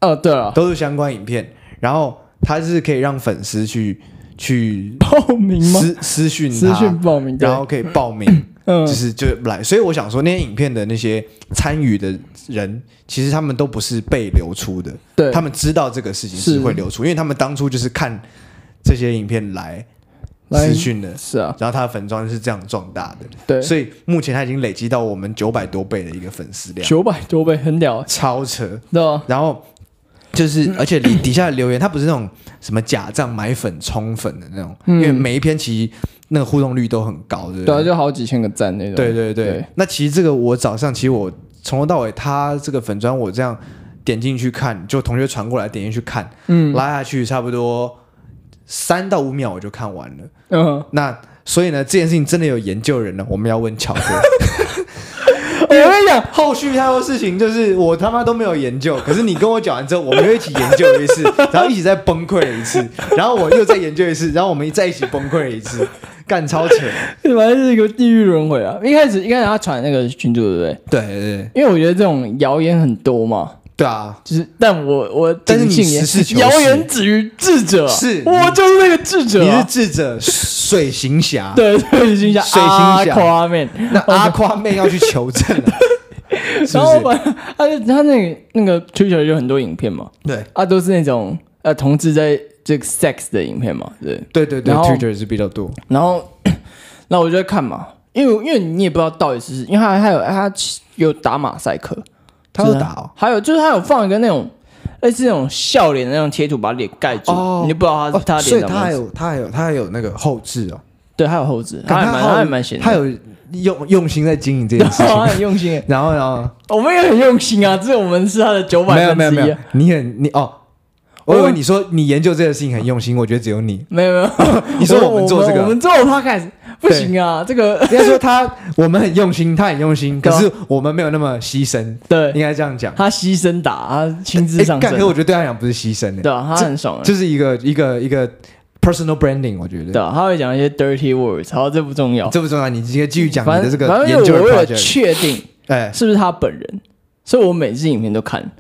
哦，对了，都是相关影片。然后他是可以让粉丝去去报名吗？私私讯私讯报名，然后可以报名。嗯，就是就来，所以我想说，那些影片的那些参与的人，其实他们都不是被流出的，对，他们知道这个事情是会流出，因为他们当初就是看这些影片来资讯的，是啊，然后他的粉专是这样壮大的，对，所以目前他已经累积到我们九百多倍的一个粉丝量，九百多倍很屌，超扯，对，然后就是，而且底底下的留言，他不是那种什么假账买粉充粉的那种，因为每一篇其实。那个互动率都很高，对不对？对啊，就好几千个赞那种。对对对。对那其实这个我早上，其实我从头到尾，他这个粉砖我这样点进去看，就同学传过来点进去看，嗯，拉下去差不多三到五秒我就看完了。嗯。那所以呢，这件事情真的有研究人呢，我们要问巧哥。(laughs) 我跟你讲，后续太多事情就是我他妈都没有研究，可是你跟我讲完之后，我们又一起研究了一次，(laughs) 然后一起再崩溃了一次，然后我又再研究一次，然后我们再一起崩溃了一次。干超扯，反正是一个地狱轮回啊！一开始一开始他传那个群主，对不对？对对对，因为我觉得这种谣言很多嘛，对啊，就是，但我我但是你实事求是，谣言止于智者，是。我就是那个智者，你是智者，水行侠，对，(laughs) 水行侠，水行侠，阿夸妹，那阿夸妹要去求证 (laughs) 了，然后他就他那个那个 Twitter 有很多影片嘛，对，啊，都是那种呃同志在这个 sex 的影片嘛，对，对对对，Twitter 是比较多，然后 (coughs) 那我就在看嘛，因为因为你也不知道到底是，因为他还有他有打马赛克。他有打哦，还有就是他有放一个那种类似那种笑脸的那种贴图，把脸盖住，你就不知道他是他脸。所以他还有他还有他还有那个后置哦，对，他有后置，他还蛮他还蛮闲，他有用用心在经营这件事情，他 (laughs) 很 (laughs) 用心。然后然后我们也很用心啊，只是我们是他的九百分之一。没有没有，你很你哦，我以为你说你研究这个事情很用心，我觉得只有你。没有没有，(laughs) 你说我们做这个，我们做他开始。不行啊，这个应该说他我们很用心，他很用心，可是我们没有那么牺牲。对，应该这样讲。他牺牲打，他亲自上阵。可是我觉得对他讲不是牺牲的，对啊，他很爽。这是一个一个一个 personal branding，我觉得。对啊，他会讲一些 dirty words，好，这不重要，这不重要，你直接继续讲你的这个。反正因为我为了确定，哎，是不是他本人，所以我每支影片都看。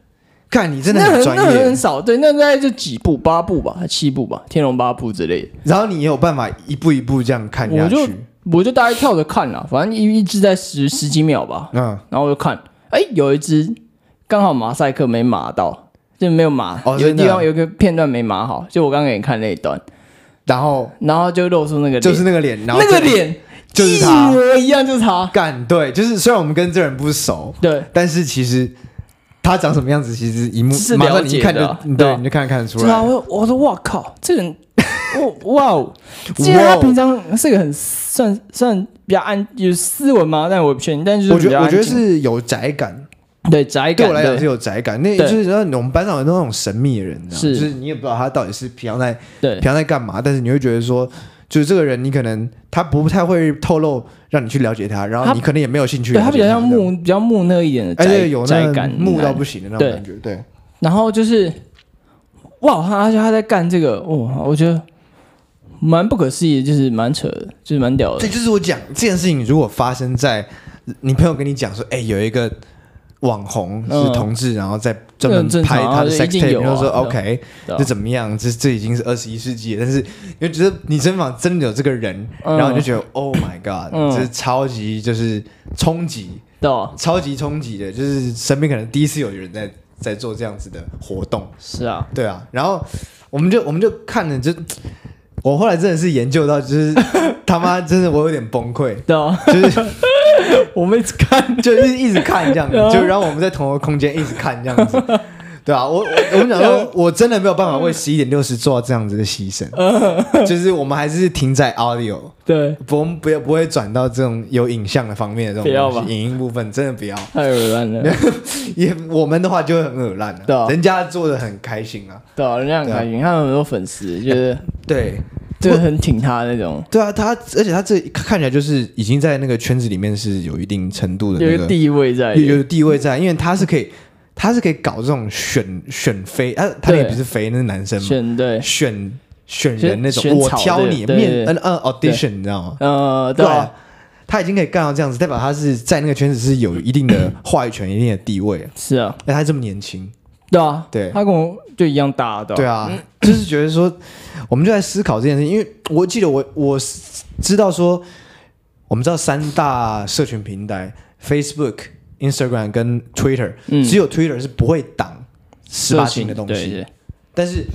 看你真的很专业，那很少，对，那大概就几部，八部吧，还七部吧，《天龙八部》之类的。然后你也有办法一步一步这样看下去。我就大概跳着看了，反正一一直在十十几秒吧。嗯，然后我就看，哎，有一只刚好马赛克没码到，就没有码，哦有地方有个片段没码好，就我刚刚给你看那一段，然后然后就露出那个，就是那个脸，那个脸就是他，一模一样，就是他。干对，就是虽然我们跟这人不熟，对，但是其实他长什么样子，其实一目是了解的，对，你就看看得出来。我我说哇靠，这人。(laughs) 哇哦！其实他平常是个很算算比较安有斯文嘛，但我不确定。但是我觉得我觉得是有宅感，对宅感对我来讲是有宅感。那就是说我们班上有那种神秘的人，是就是你也不知道他到底是平常在对平常在干嘛，但是你会觉得说，就是这个人你可能他不太会透露，让你去了解他，然后你可能也没有兴趣。对他比较像木比较木讷一点的，而且有宅感木到不行的那种感觉。对，然后就是哇，他而且他在干这个哇，我觉得。蛮不可思议的，就是蛮扯的，就是蛮屌的。对，就是我讲这件事情，如果发生在你朋友跟你讲说，哎，有一个网红是同志，然后再专门拍他的 sex tape，然后说 OK，这怎么样？这这已经是二十一世纪了，但是因为觉得你身旁真的有这个人，然后你就觉得 Oh my God，这是超级就是冲击，对，超级冲击的，就是身边可能第一次有人在在做这样子的活动。是啊，对啊，然后我们就我们就看着就。我后来真的是研究到，就是 (laughs) 他妈真的我有点崩溃，对啊，就是 (laughs) 我们一直看，就是一直看这样子，就让我们在同一个空间一直看这样子，对啊，我我我们讲说，(laughs) 我真的没有办法为十一点六十做到这样子的牺牲，(laughs) 就是我们还是停在 audio，对，我们不要不会转到这种有影像的方面的这种东西，影音部分真的不要，太恶烂了，(laughs) 也我们的话就会很恶烂了，对，人家做的很开心啊，对啊，人家很开心，他有很多粉丝，就是对。就很挺他那种，对啊，他而且他这看起来就是已经在那个圈子里面是有一定程度的那个地位在，有地位在，因为他是可以，他是可以搞这种选选妃啊，他也不是妃，那是男生嘛，选对。选选人那种，我挑你面，嗯嗯，audition，你知道吗？呃，对，他已经可以干到这样子，代表他是在那个圈子是有一定的话语权、一定的地位。是啊，哎，他这么年轻。对啊，对，他跟我就一样大的。对啊，就是觉得说，我们就在思考这件事情，因为我记得我我知道说，我们知道三大社群平台，Facebook、Instagram 跟 Twitter，只有 Twitter 是不会挡十八禁的东西。但是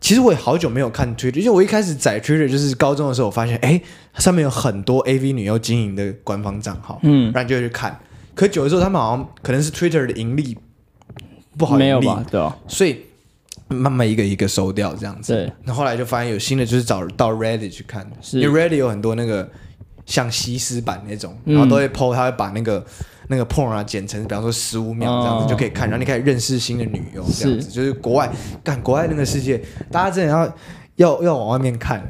其实我也好久没有看 Twitter，因为我一开始载 Twitter 就是高中的时候，我发现哎，上面有很多 AV 女优经营的官方账号，嗯，然后就会去看。可久了之后，他们好像可能是 Twitter 的盈利。不好，没有吧？对啊，所以慢慢一个一个收掉这样子。对，那后来就发现有新的，就是找到 Reddit 去看，是因为 Reddit 有很多那个像西施版那种，然后都会 PO，他会把那个那个 porn 啊剪成，比方说十五秒这样子就可以看，然后你可以认识新的女优这样子。就是国外干国外那个世界，大家真的要要要往外面看。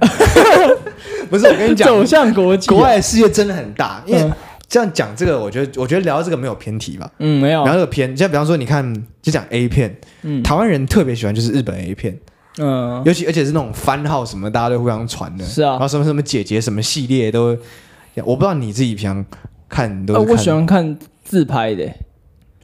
(laughs) 不是我跟你讲，走向国际，国外的世界真的很大，因为。这样讲这个，我觉得我觉得聊这个没有偏题吧？嗯，没有。然后这个偏，像比方说，你看，就讲 A 片，嗯，台湾人特别喜欢就是日本 A 片，嗯，尤其而且是那种番号什么，大家都互相传的，是啊。然后什么什么姐姐什么系列都，我不知道你自己平常看都。我喜欢看自拍的，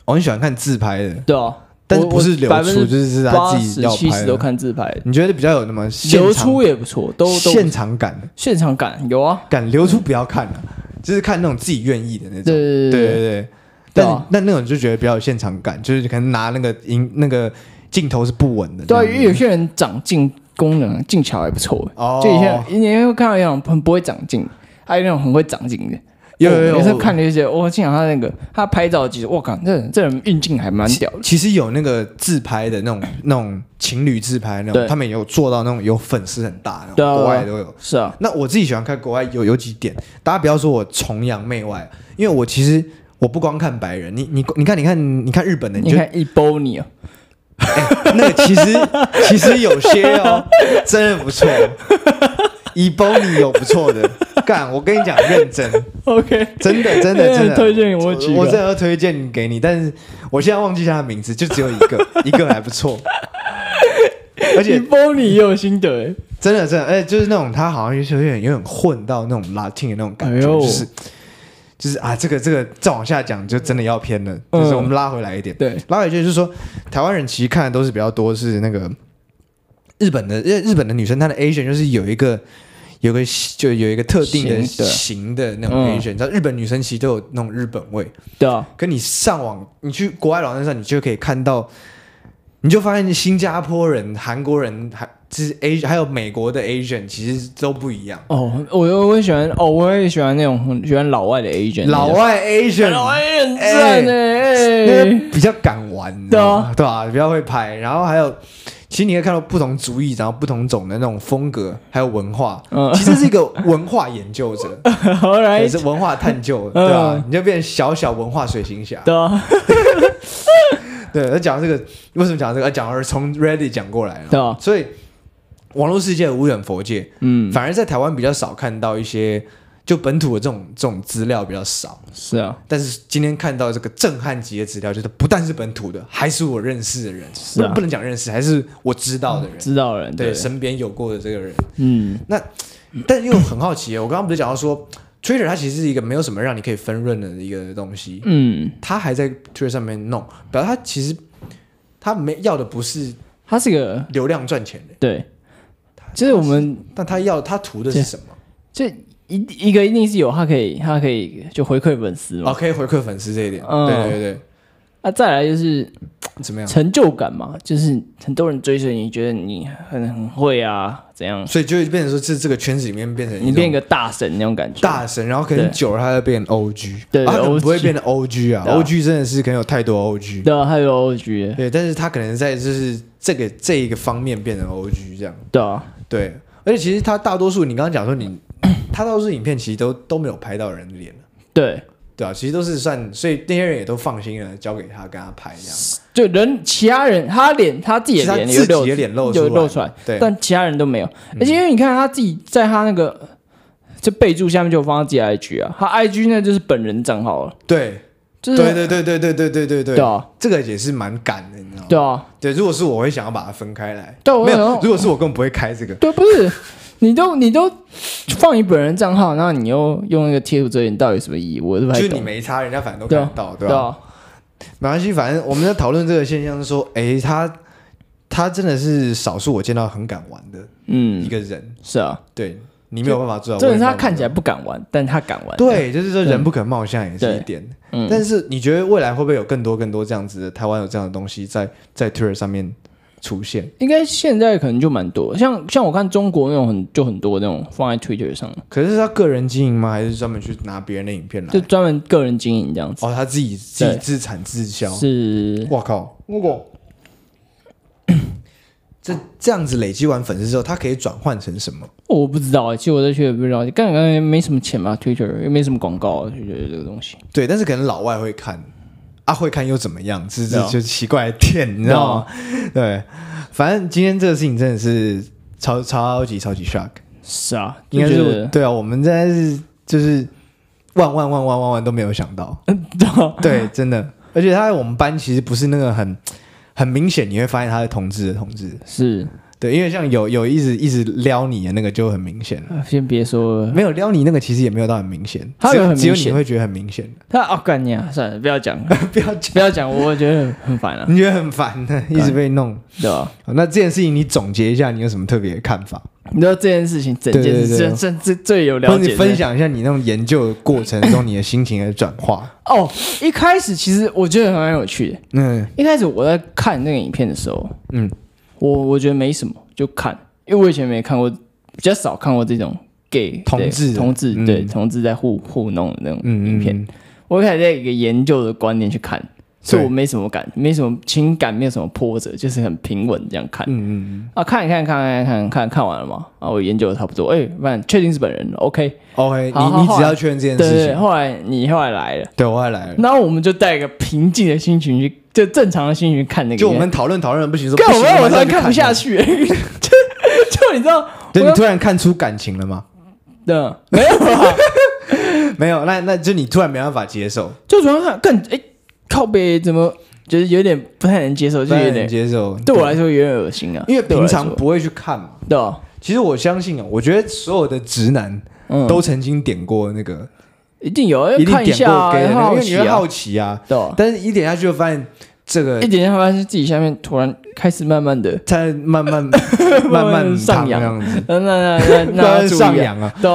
我很喜欢看自拍的，对啊。但是不是流出，就是是他自己要拍。七十都看自拍。你觉得比较有那么流出也不错，都现场感，现场感有啊。敢流出不要看了，就是看那种自己愿意的那种。对对对对。但那那种就觉得比较有现场感，就是可能拿那个镜那个镜头是不稳的。对，因为有些人长镜功能镜桥还不错。哦。就以前你会看到一种很不会长镜，还有那种很会长镜的。有有有，有时候看那些，我经常他那个他拍照其实，我靠，这这人运镜还蛮屌的。其实有那个自拍的那种那种情侣自拍那种，他们也有做到那种有粉丝很大的，国外都有。是啊，那我自己喜欢看国外有有几点，大家不要说我崇洋媚外，因为我其实我不光看白人，你你你看你看你看日本的，你看 Ebony 啊，那个其实其实有些哦，真的不错。Ebony 有不错的，(laughs) 干！我跟你讲，认真，OK，真的，真的，真的。推荐我我真的要推荐给你，但是我现在忘记他的名字，就只有一个，(laughs) 一个还不错。而且 Ebony 也有心得，真的，真的，而且就是那种他好像有点有点混到那种 Latin 的那种感觉，就是就是啊，这个这个再往下讲就真的要偏了，就是我们拉回来一点，对，拉回去就是说，台湾人其实看的都是比较多是那个日本的，日本的女生她的 Asian 就是有一个。有个就有一个特定的型的那种 Asian，你知道日本女生其实都有那种日本味。对啊，可你上网，你去国外网站上，你就可以看到，你就发现新加坡人、韩国人还就是 Asian，还有美国的 Asian，其实都不一样。哦，我我也喜欢，哦，我也喜欢那种喜欢老外的 Asian，老外 Asian，老外很赞呢，哎，比较敢玩，对啊，对啊，比较会拍，然后还有。其实你可以看到不同族裔，然后不同种的那种风格，还有文化。嗯，其实是一个文化研究者，(laughs) 也是文化探究，对吧？你就变成小小文化水行侠。对啊，(laughs) 对，他讲这个为什么讲这个？讲的是从 Reddit 讲过来了。对啊，所以网络世界无远佛界，嗯，反而在台湾比较少看到一些。就本土的这种这种资料比较少，是啊。但是今天看到这个震撼级的资料，就是不但是本土的，还是我认识的人，是啊，不能讲认识，还是我知道的人，知道的人，对，身边有过的这个人，嗯。那，但又很好奇，我刚刚不是讲到说，Twitter 它其实是一个没有什么让你可以分润的一个东西，嗯，他还在 Twitter 上面弄，表示他其实他没要的不是，他是个流量赚钱的，对。就是我们，但他要他图的是什么？这。一一个一定是有，他可以，他可以就回馈粉丝嘛。哦，可以回馈粉丝这一点。嗯，对对对。那、啊、再来就是怎么样？成就感嘛，就是很多人追随你，觉得你很很会啊，怎样？所以就会变成说，这这个圈子里面变成你变一个大神那种感觉。大神，然后可能久了，他就变 OG。对，他不会变成 OG 啊。OG 真的是可能有太多 OG。对啊，太多 OG。对，但是他可能在就是这个这一个方面变成 OG 这样。对啊，对。而且其实他大多数，你刚刚讲说你。他倒是影片，其实都都没有拍到人的脸，对对啊，其实都是算，所以那些人也都放心了，交给他跟他拍这样。就人其他人，他脸他自己的脸，自己的脸露就露出来，对，但其他人都没有。而且因为你看他自己在他那个这备注下面就放他自己 IG 啊，他 IG 那就是本人账号了。对，就是对对对对对对对对对啊，这个也是蛮敢的，你知道吗？对啊，对，如果是我会想要把它分开来。对，没有，如果是我根本不会开这个。对，不是。你都你都放你本人账号，然后你又用那个贴图遮掩，到底有什么意义？我是不是？就你没差，人家反正都看到，对吧？对啊，没关系，反正我们在讨论这个现象，是说，哎，他他真的是少数我见到很敢玩的，嗯，一个人是啊，对你没有办法做到。这是他看起来不敢玩，但他敢玩。对，就是说人不可貌相也是一点。嗯，但是你觉得未来会不会有更多更多这样子的台湾有这样的东西在在 Twitter 上面？出现应该现在可能就蛮多，像像我看中国那种很就很多那种放在 Twitter 上。可是他个人经营吗？还是专门去拿别人的影片来？就专门个人经营这样子。哦，他自己自己自产自销。是，我靠，如果 (coughs) 这这样子累积完粉丝之后，他可以转换成什么？我不知道，其实我在 Twitter 不知道，刚刚也没什么钱嘛，Twitter 又没什么广告啊，就觉得这个东西。对，但是可能老外会看。啊，会看又怎么样？这这就奇怪的点，你知道吗？对，反正今天这个事情真的是超超级超级 shock。是啊，应该是对啊，我们真的是就是万万万万万万都没有想到。对，真的，而且他在我们班其实不是那个很很明显，你会发现他是同志的同志。是，对，因为像有有一直一直撩你的那个就很明显了。先别说了，没有撩你那个其实也没有到很明显，他有很明显，只有你会觉得很明显。他哦干你啊，算了，不要讲，(laughs) 不要讲，不要讲，我觉得很烦了。你觉得很烦的，(laughs) 一直被弄，对吧？那这件事情你总结一下，你有什么特别的看法？你知道这件事情整件事最最最最有了解，你分享一下你那种研究的过程中你的心情的转化。(laughs) 哦，一开始其实我觉得蛮有趣的。嗯，一开始我在看那个影片的时候，嗯，我我觉得没什么，就看。因为我以前没看过，比较少看过这种 gay 同志同志对同志在互互弄的那种影片。我开始在一个研究的观念去看，所以我没什么感，没什么情感，没有什么波折，就是很平稳这样看。嗯嗯啊，看一看，看看看看看完了嘛？啊，我研究的差不多，哎，反正确定是本人，OK OK，你你只要确认这件事情。后来你后来来了，对我后来来了，然后我们就带一个平静的心情去，就正常的心情去看那个。就我们讨论讨论不行，说干我我突然看不下去。(laughs) 就你知道，就你突然看出感情了吗？对，没有啊，没有。(laughs) 那那就你突然没办法接受，就突然看更哎，靠北怎么就是有点不太能接受，就有点接受。对我来说有点恶心啊，因为平常不会去看嘛。对，其实我相信啊，我觉得所有的直男都曾经点过那个，一定有，一定点过，因为你会好奇啊。对，但是一点下去就发现。这个一点点，发现自己下面突然开始慢慢的在慢慢 (laughs) 慢慢上扬，这样子，那那那那 (laughs) 上扬啊，对，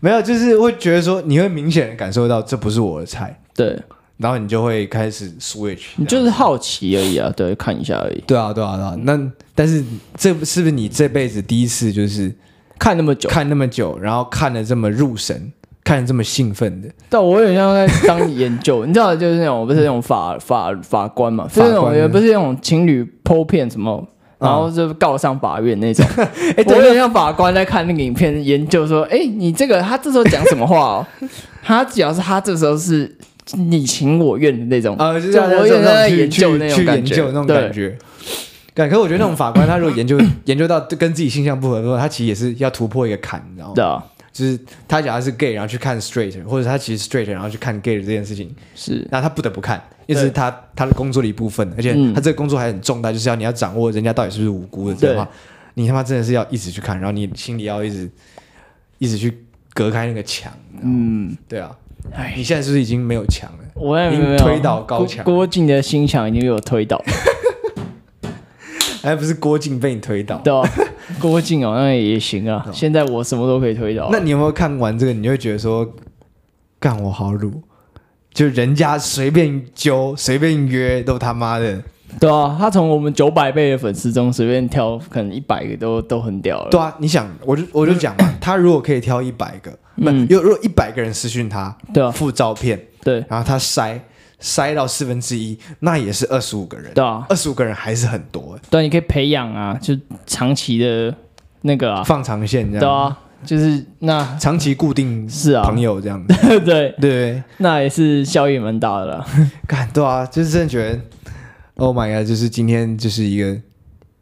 没有，就是会觉得说，你会明显的感受到这不是我的菜，对，然后你就会开始 switch，你就是好奇而已啊，对，看一下而已，对啊，对啊，对啊，那但是这是不是你这辈子第一次就是看那么久，看那么久，然后看的这么入神？看的这么兴奋的，但我有点像在当研究，(laughs) 你知道，就是那种不是那种法法法官嘛，就是那种也不是那种情侣 po 片什么，然后就告上法院那种。(laughs) 哎，我有点像法官在看那个影片，研究说，哎，你这个他这时候讲什么话哦？(laughs) 他只要是他这时候是你情我愿的那种，啊，就是我有点在研究那种感觉，那种感觉。感可我觉得那种法官，他如果研究 (laughs) 研究到跟自己性向不合的时候，他其实也是要突破一个坎，你知道吗？对啊。就是他假如是 gay，然后去看 straight，或者他其实 straight，然后去看 gay 的这件事情，是，那他不得不看，因为是他他的工作的一部分，而且他这个工作还很重大，就是要你要掌握人家到底是不是无辜的，这样的话，你他妈真的是要一直去看，然后你心里要一直一直去隔开那个墙，嗯，对啊，哎，你现在是不是已经没有墙了？我也没有推倒高墙，郭靖的心墙已经被我推倒，(laughs) 哎不是郭靖被你推倒？对。郭靖好像也行啊，现在我什么都可以推倒。那你有没有看完这个？你会觉得说，干我好鲁，就人家随便揪、随便约都他妈的。对啊，他从我们九百倍的粉丝中随便挑，可能一百个都都很屌了。对啊，你想，我就我就讲嘛，他如果可以挑一百个，不，如果一百个人私讯他，对啊，附照片，对，然后他筛。筛到四分之一，那也是二十五个人。对啊，二十五个人还是很多。对，你可以培养啊，就长期的那个啊，放长线这样。对啊，就是那长期固定是啊，朋友这样子。(laughs) 对对，那也是效益蛮大的啦。(laughs) 干对啊，就是真的觉得，Oh my god，就是今天就是一个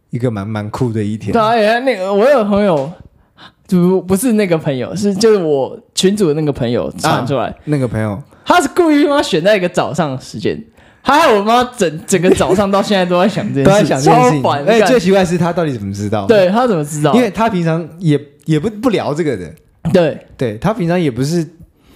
一个蛮蛮酷的一天。对啊，那个我有朋友，就不是那个朋友，是就是我群主的那个朋友传出来那个朋友。他是故意妈选在一个早上时间，他害我妈整整个早上到现在都在想这件事，(laughs) 都在想这件事情。哎，最奇怪是他到底怎么知道？对，他怎么知道？因为他平常也也不不聊这个的。对对，他平常也不是，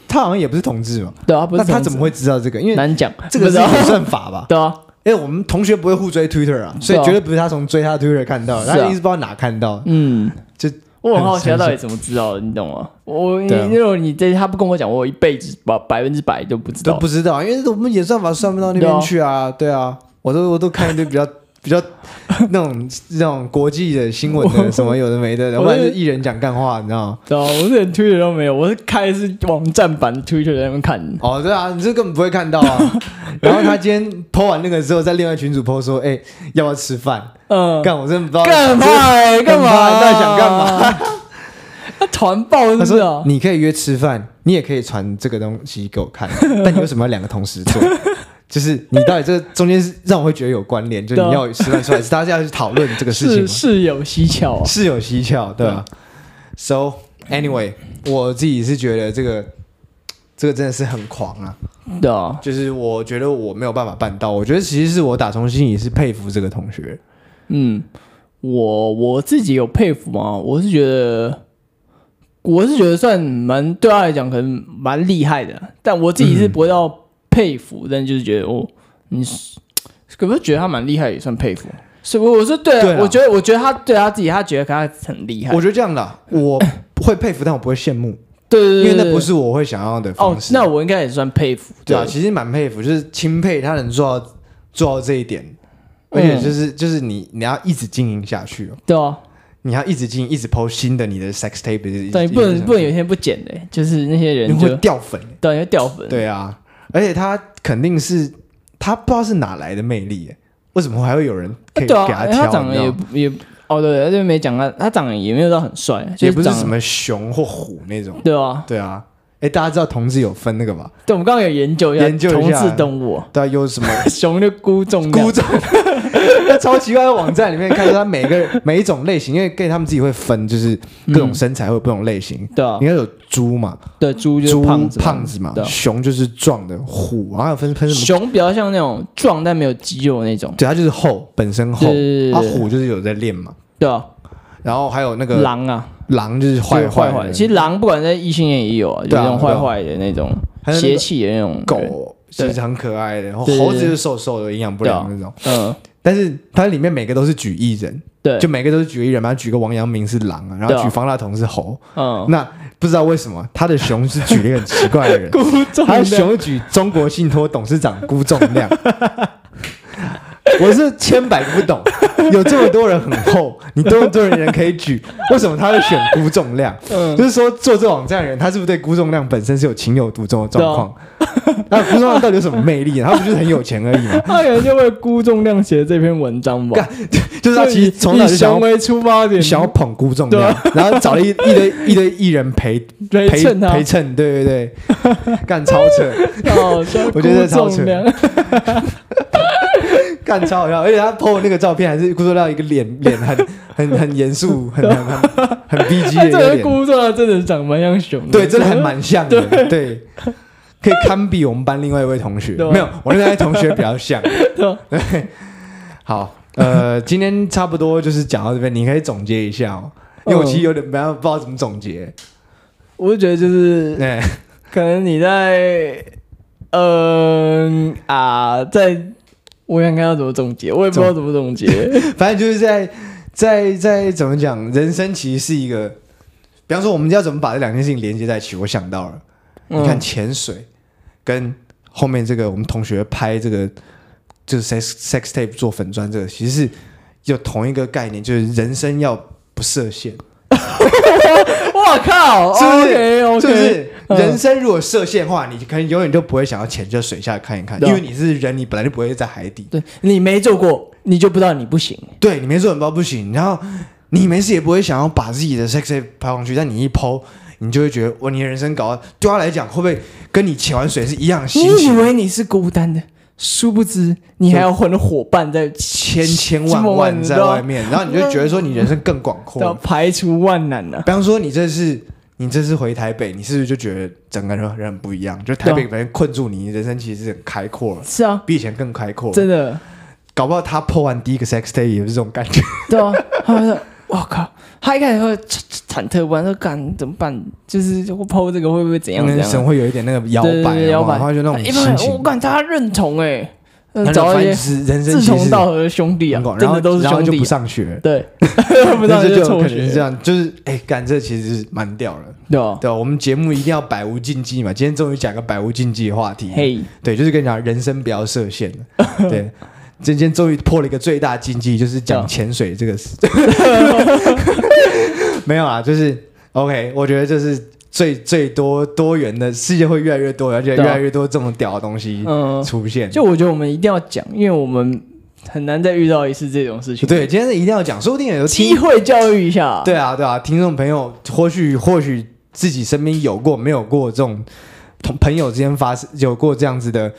他好像也不是同志嘛。对啊，不是。那他怎么会知道这个？因为难讲，这个是演算法吧？(laughs) 对啊。因为我们同学不会互追 Twitter 啊，所以绝对不是他从追他 Twitter 看到，他一直不知道哪看到。嗯，就。我很好奇他到底怎么知道的，你懂吗？(laughs) 我因为你这他不跟我讲，我一辈子百百分之百都不知道，都不知道，因为我们演算法算不到那边去啊。对啊，我都我都看一堆比较比较 (laughs) 那种那种国际的新闻的什么有的没的，然后就艺人讲干话，你知道吗？对啊，我连 Twitter 都没有，我是开的是网站版的 Twitter 在那边看。哦，对啊，你这根本不会看到啊。(laughs) 然后他今天 po 完那个之后，在另外群主 po 说：“哎，要不要吃饭？”嗯，干我真的不知道干嘛干嘛，你到底想干嘛？(laughs) 他团爆是不是啊？你可以约吃饭，你也可以传这个东西给我看，但你为什么要两个同时做？就是你到底这中间是让我会觉得有关联，(laughs) 就是你要示范出来，是大家要去讨论这个事情，是有蹊跷，是有蹊跷，对吧？So anyway，我自己是觉得这个这个真的是很狂啊，对啊，就是我觉得我没有办法办到，我觉得其实是我打从心里是佩服这个同学，嗯。我我自己有佩服吗？我是觉得，我是觉得算蛮对他来讲可能蛮厉害的，但我自己是不会到佩服，嗯、但就是觉得哦，你 (tsk) 可不可以觉得他蛮厉害，也算佩服。是不？我是对啊，对啊，我觉得我觉得他对他自己，他觉得他很厉害。我觉得这样的，(laughs) 我会佩服，但我不会羡慕。对，对，对，对，因为那不是我会想要的方式。哦，那我应该也算佩服。对啊，其实蛮佩服，就是钦佩他能做到做到这一点。而且就是就是你你要一直经营下去哦，对啊，你要一直经营，一直 post 新的你的 sex tape，对，不能不能有一天不剪的，就是那些人会掉粉，对，会掉粉，对啊，而且他肯定是他不知道是哪来的魅力，为什么还会有人可以给他挑？他长得也也哦，对，他就没讲他，他长得也没有到很帅，也不是什么熊或虎那种，对啊，对啊。哎，大家知道同志有分那个吗？对，我们刚刚有研究一下，研究一下同志动物。对，有什么 (laughs) 熊的估重量？估重，(laughs) 在超奇怪的网站里面看到它每个每一种类型，因为 gay 他们自己会分，就是各种身材会有不同类型。对啊，应该有猪嘛？对，猪就是胖子，胖子嘛。熊就是壮的，虎然后有分分什么？熊比较像那种壮但没有肌肉那种，对，它就是厚，本身厚。啊，虎就是有在练嘛。对啊，然后还有那个狼啊。狼就是坏坏坏，其实狼不管在异性恋也有啊，就是那种坏坏的那种邪气的那种狗，其实很可爱的。然后猴子是瘦瘦的，营养不良那种。嗯，但是它里面每个都是举艺人，对，就每个都是举艺人嘛，举个王阳明是狼啊，然后举方大同是猴。嗯，那不知道为什么他的熊是举了一个很奇怪的人，(laughs) 他的熊举中国信托董事长辜仲谅。(laughs) 我是千百个不懂，有这么多人很厚，你这么多人人可以举，为什么他会选辜仲谅？嗯，就是说做这网站的人，他是不是对辜重量本身是有情有独钟的状况？(laughs) 那辜重量到底有什么魅力？他不就是很有钱而已吗？(laughs) 他可能就为辜重量写的这篇文章吧。就是他其实从小就想为出发点，想要捧辜重量，然后找了一一堆一堆艺人陪陪陪衬，对对对，干超扯，我觉得超扯。干超好笑，而且他 po 那个照片还是辜仲谅一个脸脸很 (laughs) 很很严肃，很很很很逼真的这个辜仲谅真的长蛮像熊的，对，真的还蛮像的，对，对，可以堪比我们班另外一位同学。没有，我那位同学比较像。(laughs) 对，好，呃，今天差不多就是讲到这边，你可以总结一下哦，因为我其实有点不知道怎么总结。我就觉得就是，哎，可能你在，嗯啊，在。我想看要怎么总结，我也不知道怎么总结。(laughs) 反正就是在在在怎么讲，人生其实是一个，比方说我们要怎么把这两件事情连接在一起。我想到了，嗯、你看潜水跟后面这个我们同学拍这个就是 sex sex tape 做粉砖这个，其实是有同一个概念，就是人生要不设限。(laughs) (laughs) 我靠，(laughs) 是不是？Okay, okay, 是不是？人生如果设限的话，你可能永远就不会想要潜这水下看一看，因为你是人，你本来就不会在海底。对，你没做过，你就不知道你不行。对，你没做，你不知道不行。然后你没事也不会想要把自己的 sex 拍上去，但你一 po，你就会觉得，哇，你的人生搞对他来讲，会不会跟你潜完水是一样的心情？你以为你是孤单的？殊不知，你还有很多伙伴在千千万万在外面，然后你就觉得说你人生更广阔，要排除万难了。比方说，你这次你这次回台北，你是不是就觉得整个人人很不一样？就台北本身困住你，人生其实是很开阔了。是啊，比以前更开阔。真的，搞不好他破完第一个 sex day 也是这种感觉。对啊，他说：“我靠。”他一开始会忐忑不安，说干怎么办？就是我抛这个会不会怎样？人生会有一点那个摇摆，摇摆，然后就那种心情。我感觉他认同哎，找一些志同道合的兄弟啊，真的都是兄弟。就不上学，对，(laughs) 不上学就辍学，这样就是哎，干这其实是蛮屌的，对吧？对，我们节目一定要百无禁忌嘛。今天终于讲个百无禁忌的话题，嘿，对，就是跟你讲人生不要设限，(laughs) 对。今天终于破了一个最大禁忌，就是讲潜水这个事。(laughs) 没有啊，就是 OK。我觉得这是最最多多元的世界会越来越多，而且越来越多这么屌的东西出现。就我觉得我们一定要讲，因为我们很难再遇到一次这种事情。对，今天是一定要讲，说不定有机会教育一下。对啊，对啊，听众朋友或许或许自己身边有过没有过这种同朋友之间发生有过这样子的。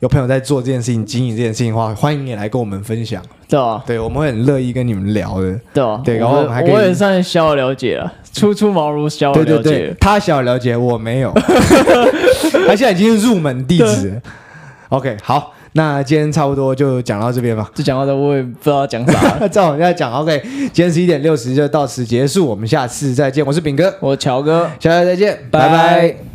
有朋友在做这件事情、经营这件事情的话，欢迎你来跟我们分享。对啊，对，我们会很乐意跟你们聊的。对啊，对，然后我们还可以，我也算小有了解了，初出茅庐，小有了解。对对对，他小有了解，我没有。(laughs) 他现在已经是入门弟子。OK，好，那今天差不多就讲到这边吧。就讲到这，我也不知道讲啥。(laughs) 照我们在讲，OK。今天十一点六十就到此结束，我们下次再见。我是炳哥，我乔哥，下次再见，拜拜。拜拜。